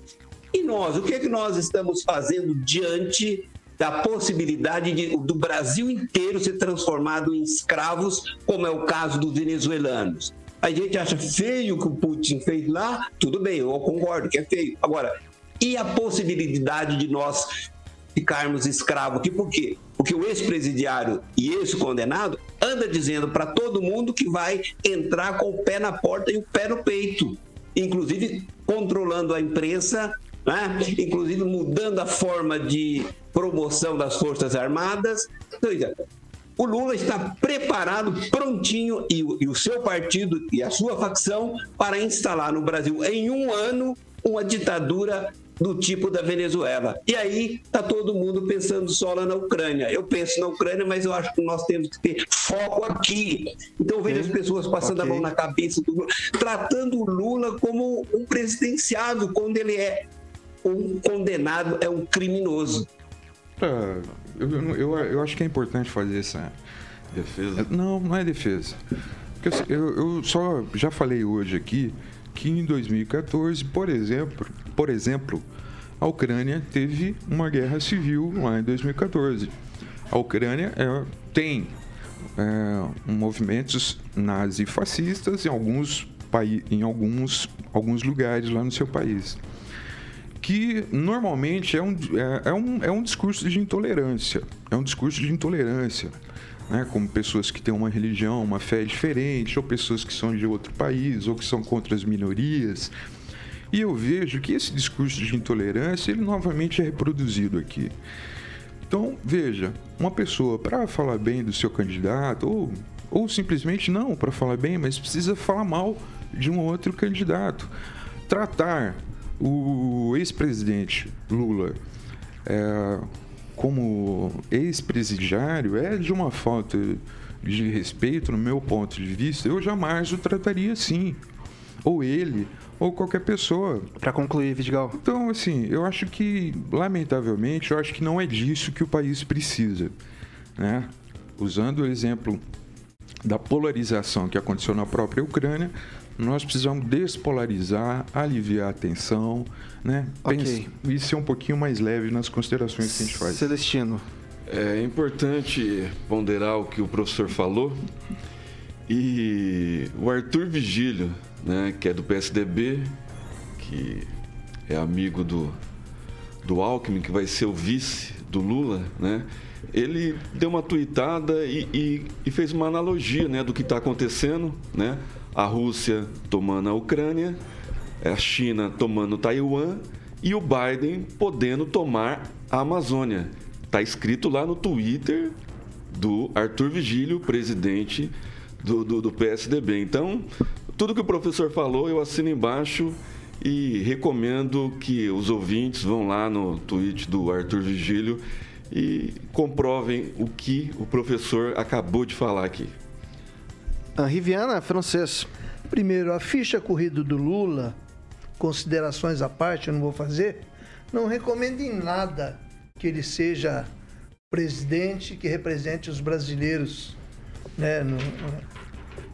S5: E nós, o que é que nós estamos fazendo diante da possibilidade de, do Brasil inteiro ser transformado em escravos, como é o caso dos venezuelanos? A gente acha feio o que o Putin fez lá, tudo bem, eu concordo que é feio. Agora, e a possibilidade de nós ficarmos escravos aqui? Por quê? Porque o ex-presidiário e ex-condenado anda dizendo para todo mundo que vai entrar com o pé na porta e o pé no peito, inclusive controlando a imprensa, né? inclusive mudando a forma de promoção das Forças Armadas. Então, o Lula está preparado, prontinho, e, e o seu partido e a sua facção, para instalar no Brasil, em um ano, uma ditadura do tipo da Venezuela. E aí está todo mundo pensando só lá na Ucrânia. Eu penso na Ucrânia, mas eu acho que nós temos que ter foco aqui. Então eu vejo as pessoas passando okay. a mão na cabeça do Lula, tratando o Lula como um presidenciado, quando ele é um condenado, é um criminoso.
S4: É, eu, eu, eu acho que é importante fazer essa defesa. Não, não é defesa. Porque eu, eu só já falei hoje aqui que em 2014, por exemplo, por exemplo, a Ucrânia teve uma guerra civil lá em 2014. A Ucrânia é, tem é, movimentos nazifascistas em alguns, em alguns, alguns lugares lá no seu país que normalmente é um, é, é, um, é um discurso de intolerância. É um discurso de intolerância. Né, como pessoas que têm uma religião, uma fé diferente, ou pessoas que são de outro país, ou que são contra as minorias. E eu vejo que esse discurso de intolerância, ele novamente é reproduzido aqui. Então, veja, uma pessoa para falar bem do seu candidato, ou, ou simplesmente não para falar bem, mas precisa falar mal de um outro candidato. Tratar o ex-presidente Lula é, como ex-presidiário é de uma falta de respeito, no meu ponto de vista. Eu jamais o trataria assim. Ou ele, ou qualquer pessoa.
S1: Para concluir, Vidigal.
S4: Então, assim, eu acho que, lamentavelmente, eu acho que não é disso que o país precisa. Né? Usando o exemplo da polarização que aconteceu na própria Ucrânia, nós precisamos despolarizar, aliviar a tensão, né? Okay. e ser um pouquinho mais leve nas considerações que a gente faz.
S1: Celestino.
S2: É importante ponderar o que o professor falou. E o Arthur Vigílio, né, que é do PSDB, que é amigo do, do Alckmin, que vai ser o vice do Lula, né? Ele deu uma tuitada e, e, e fez uma analogia né, do que está acontecendo, né? A Rússia tomando a Ucrânia, a China tomando Taiwan e o Biden podendo tomar a Amazônia. Está escrito lá no Twitter do Arthur Vigílio, presidente do, do, do, PSDB. Então, tudo que o professor falou, eu assino embaixo e recomendo que os ouvintes vão lá no tweet do Arthur Vigílio e comprovem o que o professor acabou de falar aqui.
S1: Riviana, francês.
S3: Primeiro, a ficha corrida do Lula, considerações à parte, eu não vou fazer, não recomendo em nada que ele seja presidente que represente os brasileiros né, no,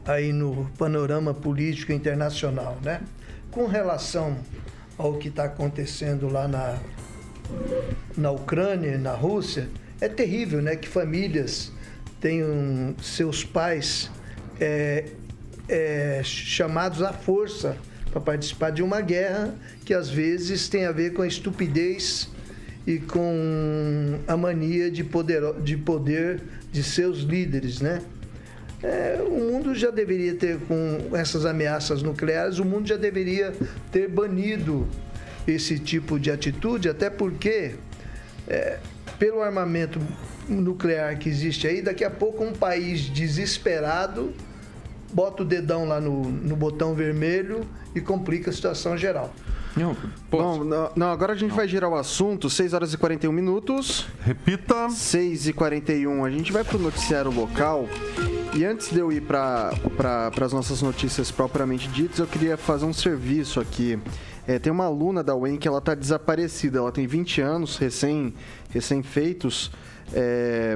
S3: aí no panorama político internacional. Né? Com relação ao que está acontecendo lá na, na Ucrânia na Rússia, é terrível né, que famílias tenham seus pais é, é, chamados à força para participar de uma guerra que às vezes tem a ver com a estupidez e com a mania de poder de, poder de seus líderes, né? É, o mundo já deveria ter, com essas ameaças nucleares, o mundo já deveria ter banido esse tipo de atitude, até porque, é, pelo armamento nuclear que existe aí, daqui a pouco um país desesperado bota o dedão lá no, no botão vermelho e complica a situação geral.
S4: Não,
S1: Bom, não, não, agora a gente vai girar o assunto, 6 horas e 41 minutos.
S6: Repita.
S1: 6 e 41, a gente vai pro noticiário local. E antes de eu ir para pra, as nossas notícias propriamente ditas, eu queria fazer um serviço aqui. É, tem uma aluna da UEM que ela tá desaparecida, ela tem 20 anos, recém, recém-feitos. É,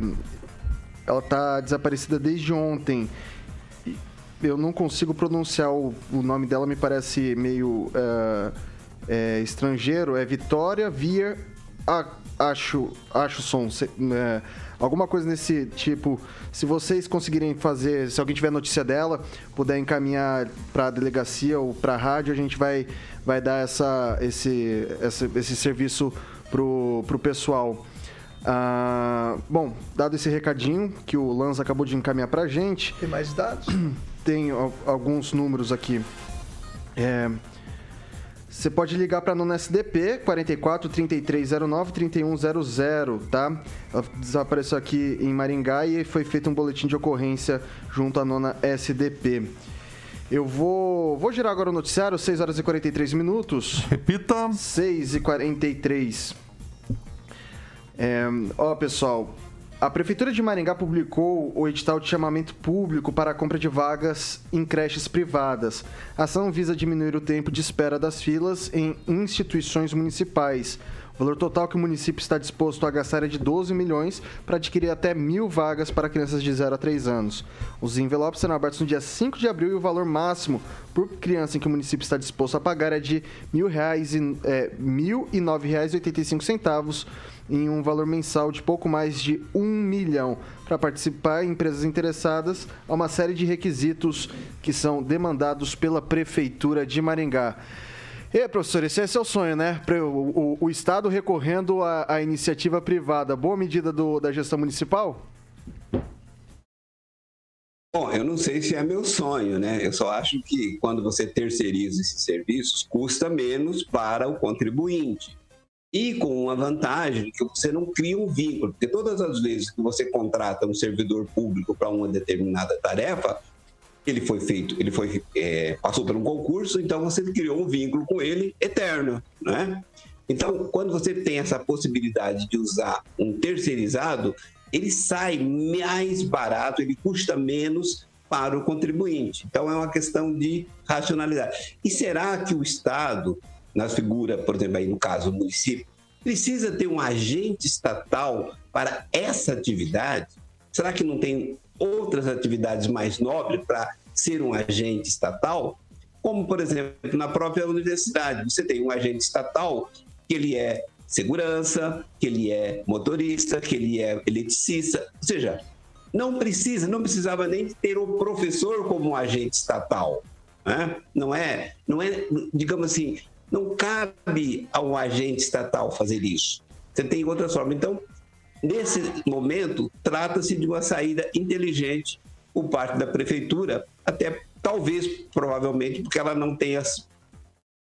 S1: ela tá desaparecida desde ontem. Eu não consigo pronunciar o, o nome dela, me parece meio uh, é, estrangeiro. É Vitória Via Acho, Acho Som. É, alguma coisa nesse tipo. Se vocês conseguirem fazer, se alguém tiver notícia dela, puder encaminhar para a delegacia ou para a rádio, a gente vai, vai dar essa, esse, esse, esse serviço pro, pro pessoal. Ah, bom, dado esse recadinho que o Lanza acabou de encaminhar para a gente.
S3: Tem mais dados?
S1: Tem alguns números aqui. É, você pode ligar para a nona SDP 44 3309 3100, tá? Ela desapareceu aqui em Maringá e foi feito um boletim de ocorrência junto à nona SDP. Eu vou, vou girar agora o noticiário, 6 horas e 43 minutos.
S6: Repita.
S1: 6 e 43. É, ó, pessoal, a Prefeitura de Maringá publicou o edital de chamamento público para a compra de vagas em creches privadas. A ação visa diminuir o tempo de espera das filas em instituições municipais. O valor total que o município está disposto a gastar é de 12 milhões para adquirir até mil vagas para crianças de 0 a 3 anos. Os envelopes serão abertos no dia 5 de abril e o valor máximo por criança em que o município está disposto a pagar é de R$ 1.009,85. É, em um valor mensal de pouco mais de um milhão. Para participar, empresas interessadas há uma série de requisitos que são demandados pela Prefeitura de Maringá. E professor, esse é seu sonho, né? O, o, o Estado recorrendo à, à, iniciativa privada. Boa medida do, da gestão municipal?
S5: Bom, eu não sei se é meu sonho, né? Eu só acho que quando você terceiriza esses serviços, custa menos para o contribuinte. E com uma vantagem que você não cria um vínculo, porque todas as vezes que você contrata um servidor público para uma determinada tarefa, ele foi feito, ele foi é, passou por um concurso, então você criou um vínculo com ele eterno, né? Então, quando você tem essa possibilidade de usar um terceirizado, ele sai mais barato, ele custa menos para o contribuinte. Então, é uma questão de racionalidade. E será que o Estado na figura, por exemplo, aí no caso do município, precisa ter um agente estatal para essa atividade? Será que não tem outras atividades mais nobres para ser um agente estatal? Como, por exemplo, na própria universidade, você tem um agente estatal que ele é segurança, que ele é motorista, que ele é eletricista, ou seja, não precisa, não precisava nem ter o professor como um agente estatal. Né? Não é, não é, digamos assim, não cabe ao agente estatal fazer isso. Você tem outras formas. Então, nesse momento, trata-se de uma saída inteligente por parte da prefeitura, até talvez, provavelmente, porque ela não tenha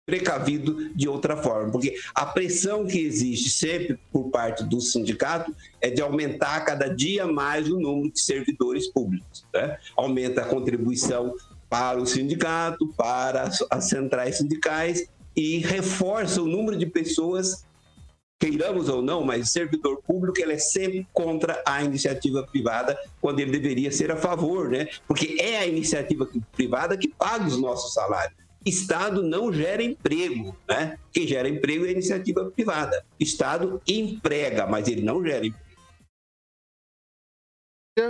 S5: precavido de outra forma, porque a pressão que existe sempre por parte do sindicato é de aumentar cada dia mais o número de servidores públicos. Né? Aumenta a contribuição para o sindicato, para as centrais sindicais e reforça o número de pessoas, queiramos ou não, mas o servidor público ele é sempre contra a iniciativa privada, quando ele deveria ser a favor, né? Porque é a iniciativa privada que paga os nossos salários. Estado não gera emprego, né? Quem gera emprego é a iniciativa privada. Estado emprega, mas ele não gera emprego.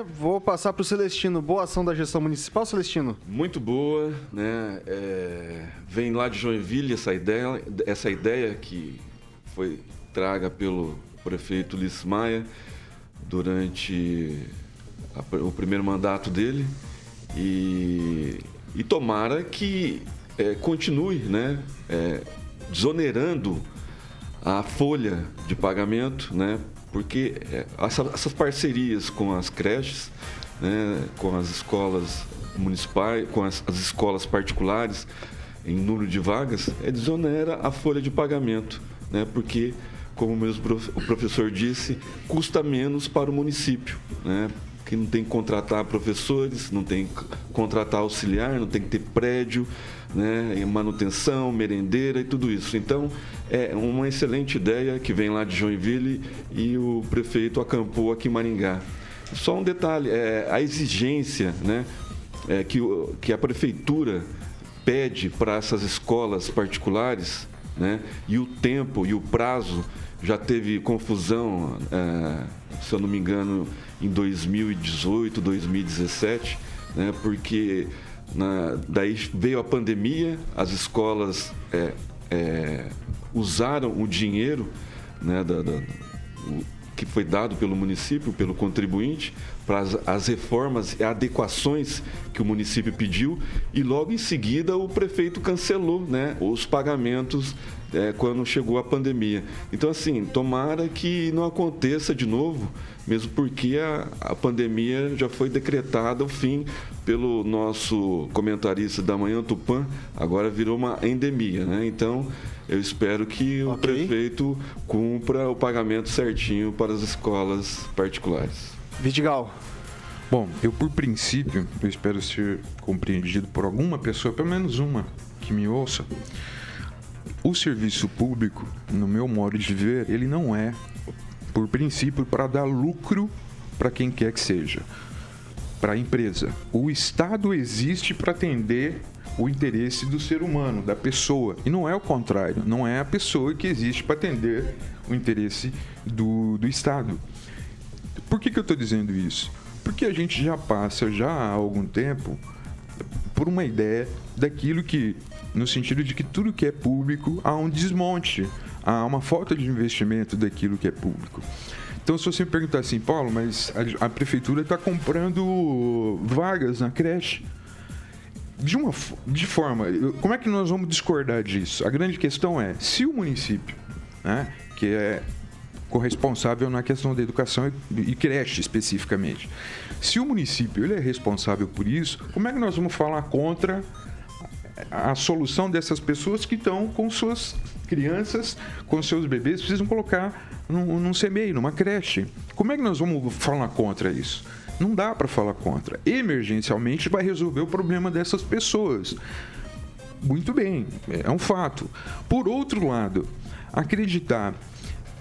S1: Vou passar para o Celestino. Boa ação da gestão municipal, Celestino?
S2: Muito boa, né? É, vem lá de Joinville essa ideia, essa ideia que foi traga pelo prefeito Ulisses Maia durante a, o primeiro mandato dele e, e tomara que é, continue, né? É, desonerando a folha de pagamento, né? porque é, essas parcerias com as creches, né, com as escolas municipais, com as, as, escolas particulares, em número de vagas, é desonera a folha de pagamento, né, porque, como mesmo o professor disse, custa menos para o município. Né, que não tem que contratar professores, não tem que contratar auxiliar, não tem que ter prédio, né, manutenção, merendeira e tudo isso. Então, é uma excelente ideia que vem lá de Joinville e o prefeito acampou aqui em Maringá. Só um detalhe, é, a exigência né, é, que, que a prefeitura pede para essas escolas particulares, né, e o tempo e o prazo, já teve confusão, é, se eu não me engano, em 2018, 2017, né, porque na, daí veio a pandemia, as escolas é, é, usaram o dinheiro né, da, da, o, que foi dado pelo município, pelo contribuinte, para as, as, reformas e adequações que o município pediu e logo em seguida o prefeito cancelou né, os pagamentos é, quando chegou a pandemia. Então, assim, tomara que não aconteça de novo, mesmo porque a, a pandemia já foi decretada o fim pelo nosso comentarista da Manhã Tupã, agora virou uma endemia, né? Então, eu espero que o prefeito cumpra o pagamento certinho para as escolas particulares.
S1: Vidigal.
S4: Bom, eu por princípio, eu espero ser compreendido por alguma pessoa, pelo menos uma, que me ouça. O serviço público, no meu modo de ver, ele não é, por princípio, para dar lucro para quem quer que seja, para a empresa. O Estado existe para atender o interesse do ser humano, da pessoa. E não é o contrário, não é a pessoa que existe para atender o interesse do, do Estado. Por que, que eu estou dizendo isso? Porque a gente já passa, já há algum tempo, por uma ideia daquilo que, no sentido de que tudo que é público há um desmonte, há uma falta de investimento daquilo que é público. Então, se você me perguntar assim, Paulo, mas a, a prefeitura está comprando vagas na creche de uma de forma, como é que nós vamos discordar disso? A grande questão é, se o município, né, que é corresponsável na questão da educação e creche especificamente, se o município ele é responsável por isso, como é que nós vamos falar contra a solução dessas pessoas que estão com suas crianças, com seus bebês, precisam colocar num, num CMEI, numa creche? Como é que nós vamos falar contra isso? Não dá para falar contra. Emergencialmente vai resolver o problema dessas pessoas. Muito bem, é um fato. Por outro lado, acreditar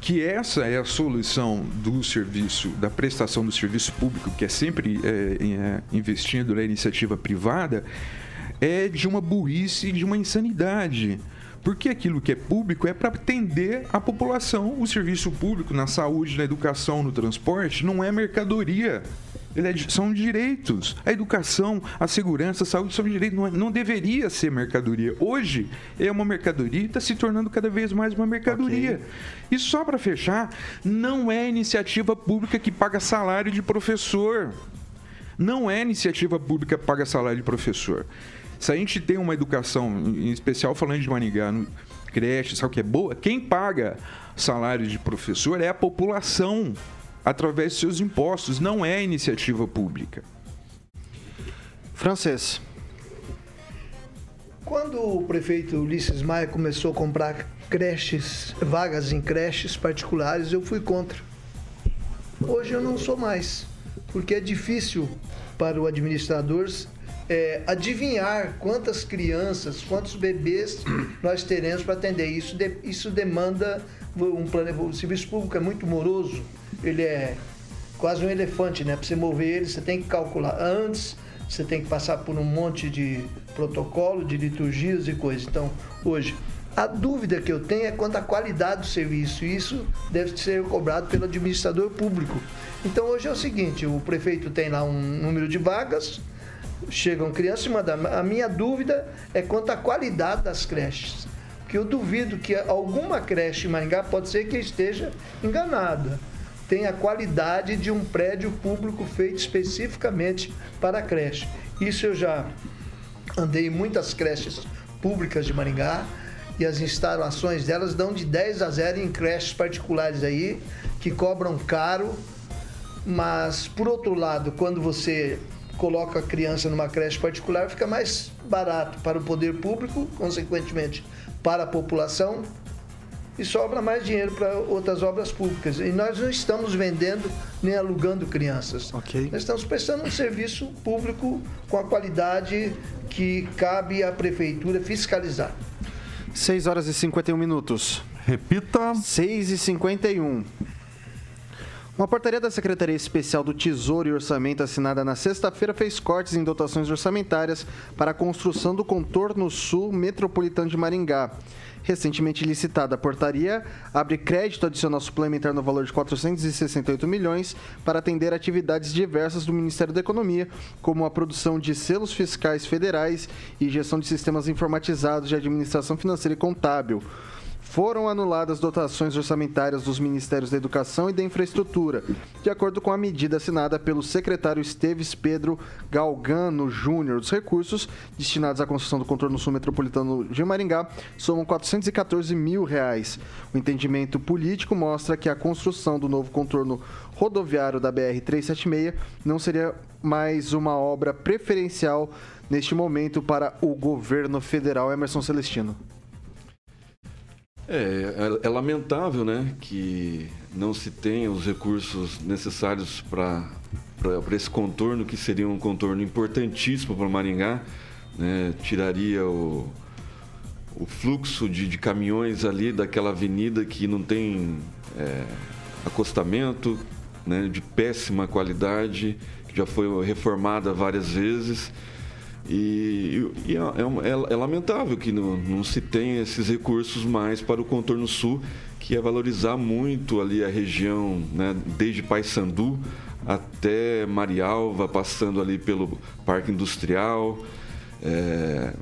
S4: que essa é a solução do serviço, da prestação do serviço público, que é sempre é, é, investindo na iniciativa privada, é de uma burrice, de uma insanidade. Porque aquilo que é público é para atender a população. O serviço público na saúde, na educação, no transporte não é mercadoria. É, são direitos. A educação, a segurança, a saúde são direitos. Não, é, não deveria ser mercadoria. Hoje é uma mercadoria e está se tornando cada vez mais uma mercadoria. Okay. E só para fechar, não é iniciativa pública que paga salário de professor. Não é iniciativa pública que paga salário de professor. Se a gente tem uma educação, em especial falando de Maningá, no creche, sabe o que é boa? Quem paga salário de professor é a população através de seus impostos, não é iniciativa pública.
S1: Francês.
S3: Quando o prefeito Ulisses Maia começou a comprar creches, vagas em creches particulares, eu fui contra. Hoje eu não sou mais, porque é difícil para o administrador é, adivinhar quantas crianças, quantos bebês nós teremos para atender. Isso, de, isso demanda um plano. O serviço público é muito moroso, ele é quase um elefante, né? Para você mover ele, você tem que calcular antes, você tem que passar por um monte de protocolo, de liturgias e coisas. Então, hoje, a dúvida que eu tenho é quanto à qualidade do serviço. Isso deve ser cobrado pelo administrador público. Então, hoje é o seguinte: o prefeito tem lá um número de vagas, chegam crianças e mandam. A minha dúvida é quanto à qualidade das creches. Porque eu duvido que alguma creche em Maringá pode ser que esteja enganada. Tem a qualidade de um prédio público feito especificamente para a creche. Isso eu já andei em muitas creches públicas de Maringá e as instalações delas dão de 10 a 0 em creches particulares aí, que cobram caro, mas por outro lado, quando você coloca a criança numa creche particular, fica mais barato para o poder público, consequentemente para a população, e sobra mais dinheiro para outras obras públicas. E nós não estamos vendendo nem alugando crianças.
S1: Ok.
S3: Nós estamos prestando um serviço público com a qualidade que cabe à prefeitura fiscalizar.
S1: 6 horas e 51 minutos.
S6: Repita.
S1: 6 e 51. Uma portaria da Secretaria Especial do Tesouro e Orçamento assinada na sexta-feira fez cortes em dotações orçamentárias para a construção do contorno sul metropolitano de Maringá. Recentemente licitada a portaria abre crédito adicional suplementar no valor de 468 milhões para atender atividades diversas do Ministério da Economia, como a produção de selos fiscais federais e gestão de sistemas informatizados de administração financeira e contábil foram anuladas dotações orçamentárias dos Ministérios da Educação e da Infraestrutura, de acordo com a medida assinada pelo secretário Esteves Pedro Galgano Júnior. Os recursos destinados à construção do contorno sul metropolitano de Maringá somam 414 mil reais. O entendimento político mostra que a construção do novo contorno rodoviário da BR-376 não seria mais uma obra preferencial neste momento para o governo federal. Emerson Celestino.
S2: É, é, é lamentável, né, que não se tenha os recursos necessários para esse contorno, que seria um contorno importantíssimo para Maringá, né, tiraria o, o fluxo de, de, caminhões ali daquela avenida que não tem é, acostamento, né, de péssima qualidade, que já foi reformada várias vezes e, e é, é, é, lamentável que não, não, se tenha esses recursos mais para o contorno sul, que é valorizar muito ali a região, né, desde Paysandu até Marialva, passando ali pelo Parque Industrial. É,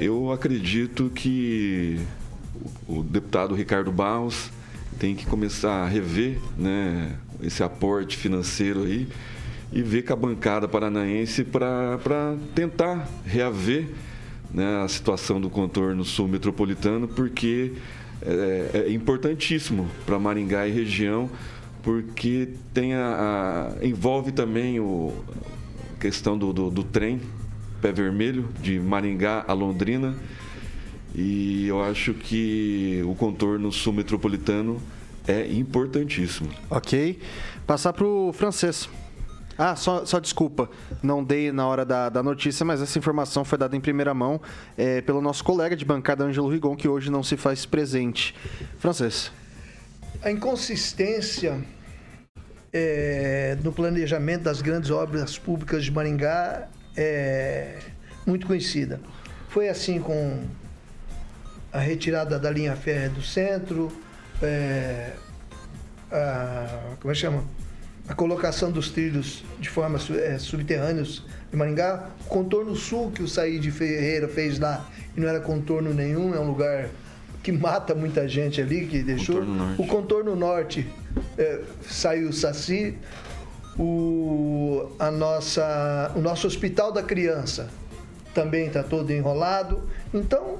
S2: eu acredito que o deputado Ricardo Barros tem que começar a rever né, esse aporte financeiro aí e ver com a bancada paranaense para tentar reaver né, a situação do contorno sul metropolitano, porque é, é importantíssimo para Maringá e região, porque tem a, a envolve também o, a questão do, do, do trem pé vermelho de Maringá a Londrina. E eu acho que o contorno sul metropolitano é importantíssimo.
S1: Ok. Passar para o francês. Ah, só, só desculpa, não dei na hora da, da notícia, mas essa informação foi dada em primeira mão é, pelo nosso colega de bancada, Ângelo Rigon, que hoje não se faz presente. Francês.
S3: A inconsistência é, no planejamento das grandes obras públicas de Maringá é muito conhecida. Foi assim com a retirada da linha férrea do centro, é, a, como é que chama? A colocação dos trilhos de forma é, subterrâneos em Maringá, o contorno sul que o Saí Ferreira fez lá, e não era contorno nenhum, é um lugar que mata muita gente ali, que deixou. Contorno o contorno norte é, saiu o Saci, o, a nossa, o nosso hospital da criança também está todo enrolado. Então,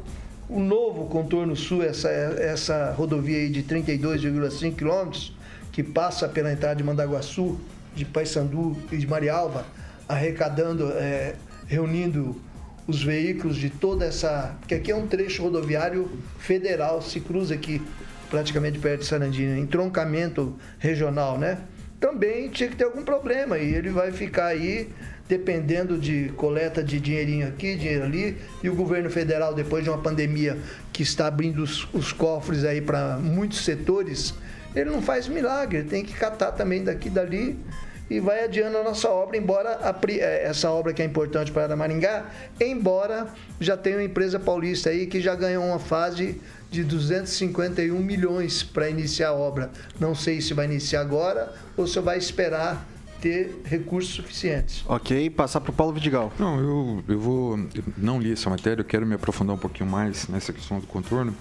S3: o novo contorno sul, essa, essa rodovia aí de 32,5 quilômetros, que passa pela entrada de Mandaguaçu, de Paysandu e de Marialva, arrecadando, é, reunindo os veículos de toda essa. Porque aqui é um trecho rodoviário federal, se cruza aqui praticamente perto de Sarandina, entroncamento regional, né? Também tinha que ter algum problema e ele vai ficar aí dependendo de coleta de dinheirinho aqui, dinheiro ali, e o governo federal, depois de uma pandemia que está abrindo os, os cofres aí para muitos setores, ele não faz milagre, ele tem que catar também daqui e dali e vai adiando a nossa obra, embora a, é, essa obra que é importante para Maringá, embora já tenha uma empresa paulista aí que já ganhou uma fase de 251 milhões para iniciar a obra. Não sei se vai iniciar agora ou se vai esperar ter recursos suficientes.
S1: Ok, passar para o Paulo Vidigal.
S4: Não, eu, eu vou. Eu não li essa matéria, eu quero me aprofundar um pouquinho mais nessa questão do contorno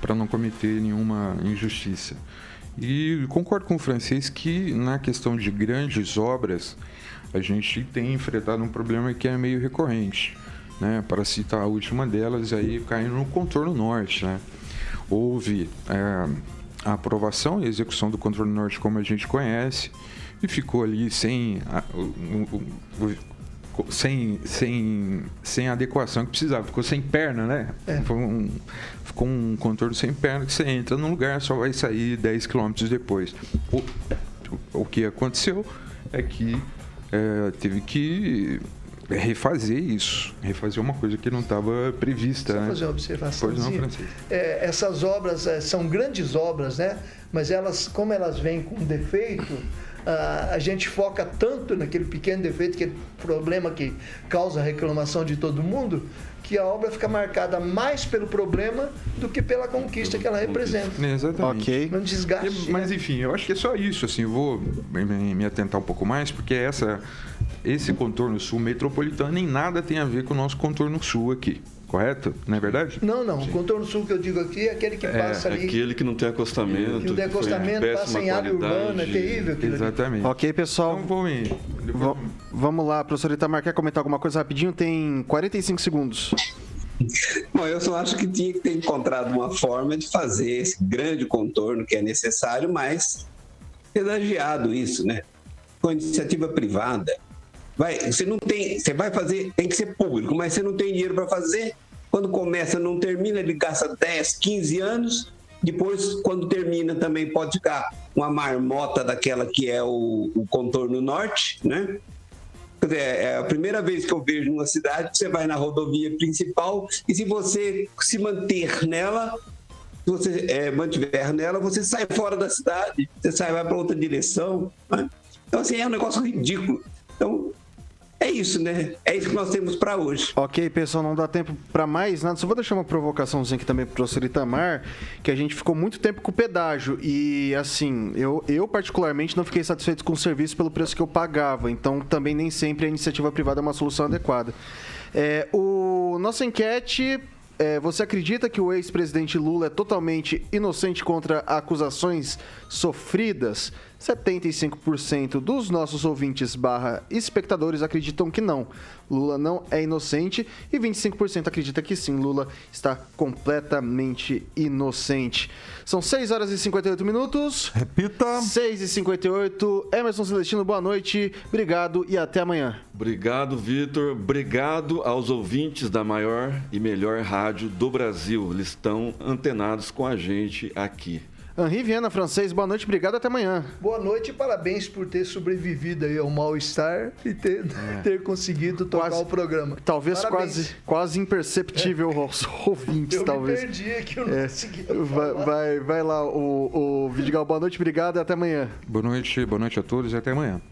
S4: para não cometer nenhuma injustiça. E concordo com o francês que na questão de grandes obras a gente tem enfrentado um problema que é meio recorrente. Né? Para citar a última delas, aí caindo no contorno norte. Né? Houve é, a aprovação e execução do contorno norte como a gente conhece e ficou ali sem a, o, o, ficou sem, sem, sem a adequação que precisava. Ficou sem perna, né?
S3: É.
S4: Foi um, ficou um contorno sem perna que você entra num lugar só vai sair 10 quilômetros depois. O, o que aconteceu é que é, teve que refazer isso, refazer uma coisa que não estava prevista.
S3: Só
S4: né?
S3: fazer uma observação.
S4: Pois não, Francisco.
S3: É, essas obras é, são grandes obras, né? Mas elas, como elas vêm com defeito, a, a gente foca tanto naquele pequeno defeito, que é problema que causa reclamação de todo mundo, que a obra fica marcada mais pelo problema do que pela conquista que ela representa.
S4: Exatamente.
S3: Não desgaste.
S4: Mas enfim, eu acho que é só isso. Assim, eu vou me, me atentar um pouco mais, porque essa, esse contorno sul metropolitano em nada tem a ver com o nosso contorno sul aqui. Correto? Não é verdade?
S3: Não, não. O contorno sul que eu digo aqui é aquele que passa ali.
S2: Aquele que não tem acostamento.
S3: Que não tem
S2: que
S3: acostamento,
S2: péssima
S3: passa em área urbana, é terrível aquilo ali.
S4: Exatamente.
S1: Ok, pessoal.
S4: Então vou me...
S1: Va- vamos lá, professor Itamar, quer comentar alguma coisa rapidinho? Tem 45 segundos.
S5: Bom, eu só acho que tinha que ter encontrado uma forma de fazer esse grande contorno que é necessário, mas pedagiado isso, né? Com iniciativa privada. Vai, você não tem, você vai fazer, tem que ser público, mas você não tem dinheiro para fazer. Quando começa, não termina, ele gasta 10, 15 anos. Depois, quando termina, também pode ficar uma marmota daquela que é o, o contorno norte, né? Dizer, é a primeira vez que eu vejo numa cidade que você vai na rodovia principal e se você se manter nela, se você é, mantiver nela, você sai fora da cidade, você sai vai para outra direção. né? Então, assim, é um negócio ridículo. Então, é isso, né? É isso que nós temos para hoje.
S1: Ok, pessoal, não dá tempo pra mais nada. Só vou deixar uma provocaçãozinha aqui também pro professor Itamar, que a gente ficou muito tempo com o pedágio. E, assim, eu, eu particularmente não fiquei satisfeito com o serviço pelo preço que eu pagava. Então, também nem sempre a iniciativa privada é uma solução adequada. É, o, nossa enquete. é, você acredita que o ex-presidente Lula é totalmente inocente contra acusações sofridas? 75% dos nossos ouvintes barra espectadores acreditam que não. Lula não é inocente e 25% acredita que sim, Lula está completamente inocente. São 6 horas e 58 minutos.
S6: Repita.
S1: 6 e 58. Emerson Celestino, boa noite. Obrigado e até amanhã.
S2: Obrigado, Vitor. Obrigado aos ouvintes da maior e melhor rádio do Brasil. Eles estão antenados com a gente aqui.
S1: Henri Viana, francês, boa noite. Obrigado até amanhã.
S3: Boa noite e parabéns por ter sobrevivido aí ao mal-estar e ter, ter conseguido tocar o programa.
S1: Talvez
S3: Parabéns.
S1: quase, quase imperceptível aos ouvintes,
S3: Eu
S1: talvez.
S3: me perdi aqui, eu não
S1: É,
S3: consegui.
S1: vai, vai, vai lá, o, o Vidigal, boa noite, obrigado e até amanhã.
S4: Boa noite, boa noite a todos e até amanhã.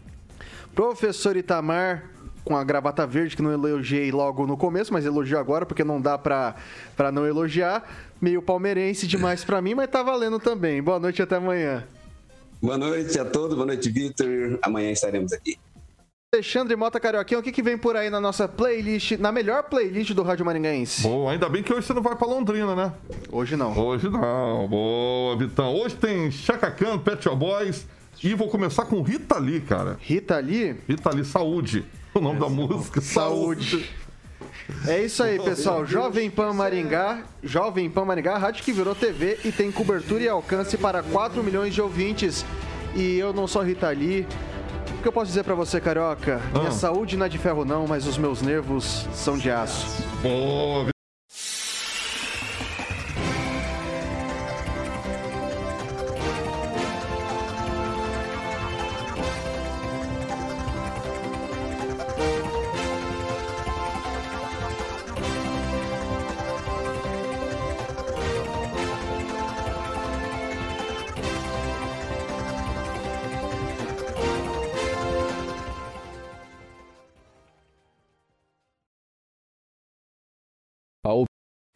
S1: Professor Itamar, com a gravata verde, que não elogiei logo no começo, mas elogio agora, porque não dá pra, pra não elogiar. Meio palmeirense demais pra mim, mas tá valendo também. Boa noite e até amanhã.
S5: Boa noite a todos, boa noite, Vitor. Amanhã estaremos aqui.
S1: Alexandre Mota Carioquinha, o que, que vem por aí na nossa playlist, na melhor playlist do Rádio Maringaense?
S6: Boa, ainda bem que hoje você não vai pra Londrina, né?
S1: Hoje não.
S6: Hoje não. Boa, Vitão. Hoje tem Chaka Khan, Pet Shop Boys. E vou começar com Rita Lee, cara.
S1: Rita Lee?
S6: Rita Lee, Saúde. O nome da música.
S1: Saúde. É isso aí, pessoal. Jovem Pan Maringá, Jovem Pan Maringá, rádio que virou TV e tem cobertura e alcance para 4 milhões de ouvintes. E eu não sou Rita Lee. O que eu posso dizer pra você, carioca? Minha
S6: Ah.
S1: saúde não é de ferro não, mas os meus nervos são de aço.
S6: Boa,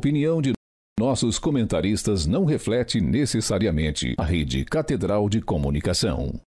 S7: opinião de nossos comentaristas não reflete necessariamente a rede Catedral de Comunicação.